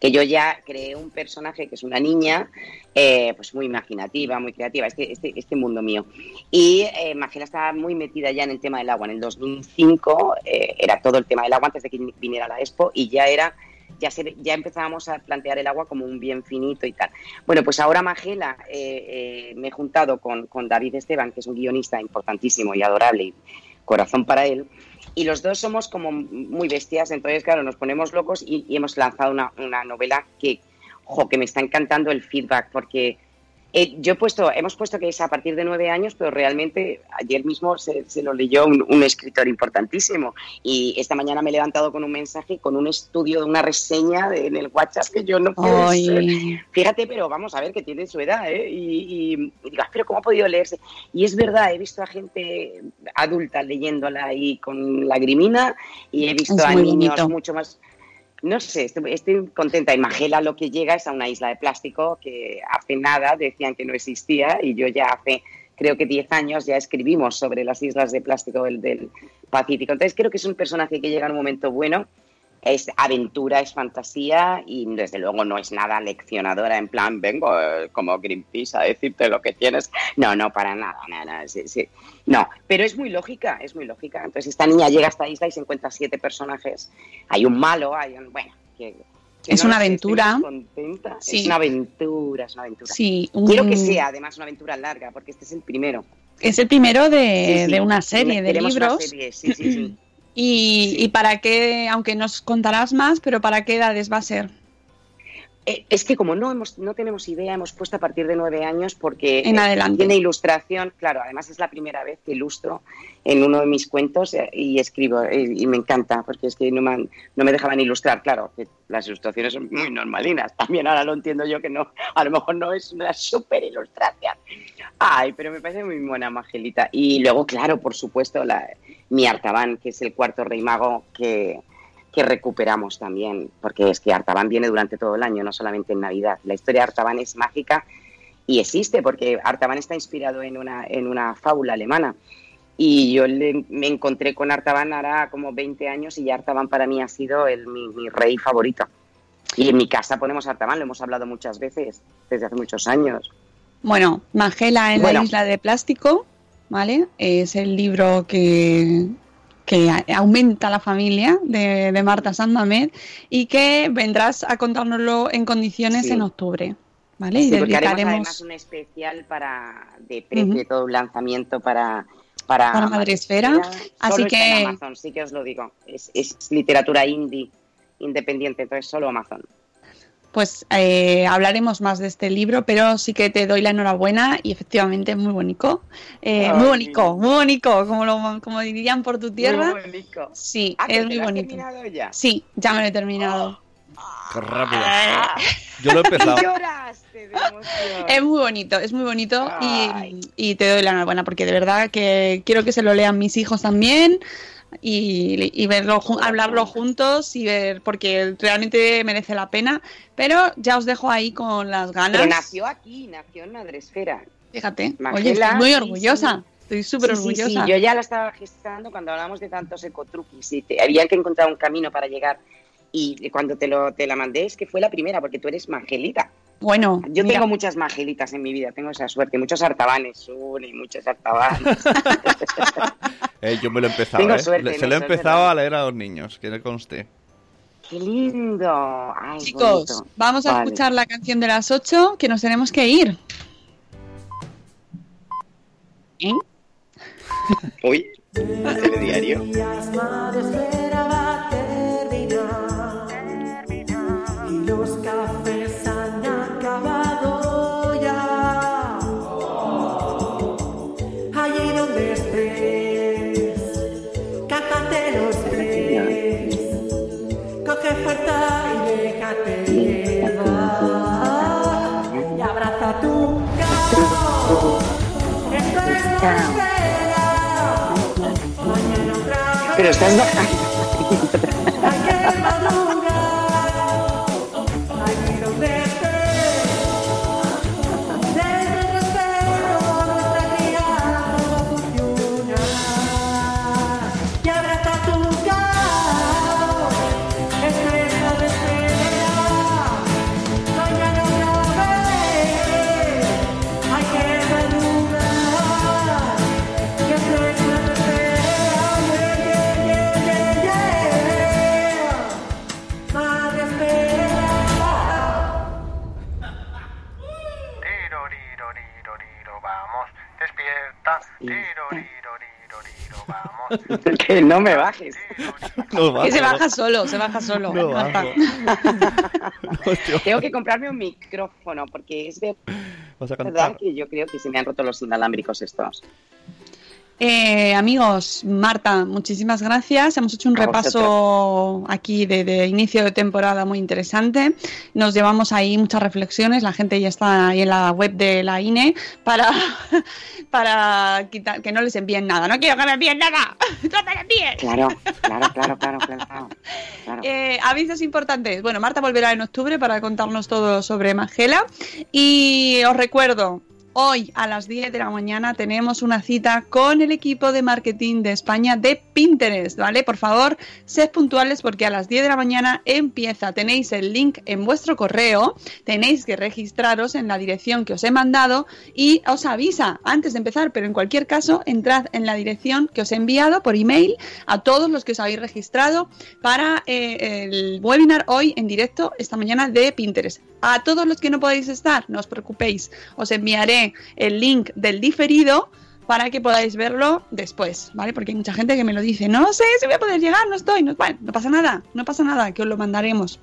Que yo ya creé un personaje que es una niña, eh, pues muy imaginativa, muy creativa, este, este, este mundo mío. Y eh, Magela estaba muy metida ya en el tema del agua. En el 2005 eh, era todo el tema del agua antes de que viniera la Expo y ya era... Ya, se, ya empezábamos a plantear el agua como un bien finito y tal. Bueno, pues ahora Magela eh, eh, me he juntado con, con David Esteban, que es un guionista importantísimo y adorable y corazón para él. Y los dos somos como muy bestias, entonces, claro, nos ponemos locos y, hemos lanzado una, una novela que, ojo, que me está encantando el feedback, porque eh, yo he puesto, hemos puesto que es a partir de nueve años, pero realmente ayer mismo se, se lo leyó un, un escritor importantísimo. Y esta mañana me he levantado con un mensaje, con un estudio, de una reseña de- en el WhatsApp que yo no puedo Fíjate, pero vamos a ver que tiene su edad, ¿eh? Y, y, y digo, "Ah, pero ¿cómo ha podido leerse? Y es verdad, he visto a gente adulta leyéndola ahí con lagrimina y he visto Es a niños bonito. mucho más... No sé, estoy, estoy contenta. Y Magela lo que llega es a una isla de plástico que hace nada decían que no existía y yo ya hace, creo que 10 años ya escribimos sobre las islas de plástico del, del Pacífico. Entonces creo que es un personaje que llega en un momento bueno es aventura, es fantasía y desde luego no es nada leccionadora en plan, vengo eh, como Greenpeace a decirte lo que tienes. No, no, para nada, nada, sí, sí. No, pero es muy lógica, es muy lógica. Entonces esta niña llega a esta isla y se encuentra siete personajes. Hay un malo, hay un... Bueno, que... que Es no una aventura. contenta. Sí. Es una aventura, es una aventura. sí, Quiero que sea además una aventura larga, porque este es el primero. Es el primero de, de una serie de una libros. serie, sí, sí, sí. Y, y para qué, aunque nos contarás más, pero para qué edades va a ser. Eh, Es que como no hemos, no tenemos idea, hemos puesto a partir de nueve años porque En eh, adelante. tiene ilustración, claro, además es la primera vez que ilustro en uno de mis cuentos eh, y escribo y me encanta porque es que no me, han- no me dejaban ilustrar, claro, que las ilustraciones son muy normalinas, *laughs* también ahora lo entiendo yo que no, a lo mejor no es una super ilustración. Ay, pero me parece muy buena Magelita. Y luego, claro, por supuesto, la, mi Artaban, que es el cuarto rey mago que, que recuperamos también, porque es que Artaban viene durante todo el año, no solamente en Navidad. La historia de Artaban es mágica y existe, porque Artaban está inspirado en una, en una fábula alemana. Y yo le- me encontré con Artaban hará como 20 años y ya Artaban para mí ha sido el, mi, mi rey favorito. Y en mi casa ponemos Artaban, lo hemos hablado muchas veces, desde hace muchos años. Bueno, Magela en Bueno. la isla de plástico, ¿vale? Es el libro que, que aumenta la familia de, de Marta San Mamed y que vendrás a contárnoslo en condiciones Sí. en octubre, ¿vale? y Sí, haremos dedicaremos además un especial para de precio Ujú. de todo un lanzamiento para para, Para Madresfera. Solo Así está que- en Amazon, sí que os lo digo. Es, es literatura indie independiente, entonces solo Amazon. Pues eh, hablaremos más de este libro, pero sí que te doy la enhorabuena y efectivamente es muy bonito. Eh, muy bonito, muy bonito, como, lo, como dirían por tu tierra. Muy bonito. Sí, Ah, que es te muy bonito. terminado ya. Sí, ya me lo he terminado. Qué rápido. Ah, Yo lo he empezado. lloraste de emoción. Es muy bonito, es muy bonito y te doy la enhorabuena porque de verdad que quiero que se lo lean mis hijos también y, y verlo, hablarlo juntos y ver porque realmente merece la pena. Pero ya os dejo ahí con las ganas. Pero nació aquí, nació en Madresfera. Fíjate, oye, estoy muy sí, orgullosa. Estoy súper Sí, orgullosa. sí, yo ya la estaba gestando cuando hablábamos de tantos ecotruquis y te- había que encontrar un camino para llegar. Y cuando te, lo, te la mandé es que fue la primera, porque tú eres Mangelita. Bueno, Yo mira, tengo muchas Mangelitas en mi vida, tengo esa suerte. Muchos artabanes, y muchos artabanes. *laughs* Eh, yo me lo he empezado, Tengo ¿eh? suerte Se lo he empezado verdad. a leer a los niños, que no conste. ¡Qué lindo! Ay, chicos, bonito. vamos a Vale. escuchar la canción de las 8 que nos tenemos que ir. ¿Eh? *laughs* Uy, el telediario. Pero estás bajando. *laughs* *laughs* vamos. *laughs* Que no me bajes. No Que se baja solo, se baja solo. No bajo. *laughs* Tengo que comprarme un micrófono porque es vas a verdad que yo creo que se me han roto los inalámbricos estos. Eh, amigos, Marta, muchísimas gracias. Hemos hecho un A repaso aquí de, de inicio de temporada muy interesante. Nos llevamos ahí muchas reflexiones. La gente ya está ahí en la web de la INE para, *laughs* para quitar, que no les envíen nada. No quiero que me envíen nada. *laughs* Trátales bien. Claro, claro, claro, claro, claro. claro. *laughs* Eh, avisos importantes. Bueno, Marta volverá en octubre para contarnos todo sobre Magela. Y os recuerdo, hoy a las 10 de la mañana tenemos una cita con el equipo de marketing de España de Pinterest, ¿vale? Por favor, sed puntuales porque a las 10 de la mañana empieza. Tenéis el link en vuestro correo, tenéis que registraros en la dirección que os he mandado y os avisa antes de empezar, pero en cualquier caso, entrad en la dirección que os he enviado por email a todos los que os habéis registrado para eh, el webinar hoy en directo esta mañana de Pinterest. A todos los que no podéis estar, no os preocupéis, os enviaré el link del diferido para que podáis verlo después, ¿vale? Porque hay mucha gente que me lo dice, no sé si voy a poder llegar, no estoy, no, bueno, no pasa nada, no pasa nada, que os lo mandaremos.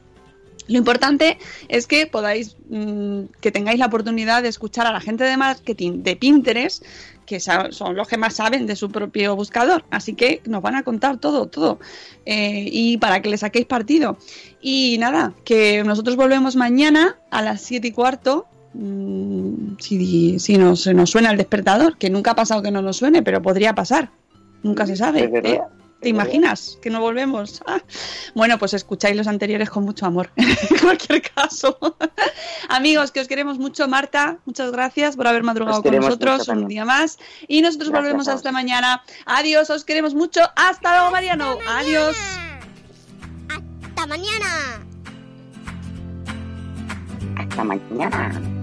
Lo importante es que podáis, mm, que tengáis la oportunidad de escuchar a la gente de marketing de Pinterest, que son los que más saben de su propio buscador. Así que nos van a contar todo, todo. Eh, y para que le saquéis partido. Y nada, que nosotros volvemos mañana a las 7 y cuarto. Mm, si si nos, se nos suena el despertador, que nunca ha pasado que no nos suene, pero podría pasar. Nunca se sabe. ¿eh? ¿Te imaginas que no volvemos? *laughs* Ah. Bueno, pues escucháis los anteriores con mucho amor, *laughs* en cualquier caso. *laughs* Amigos, que os queremos mucho, Marta, muchas gracias por haber madrugado con nosotros un día más. Y nosotros Gracias volvemos hasta mañana. Adiós, os queremos mucho. Hasta luego, Mariano. Adiós. Hasta mañana. Hasta mañana.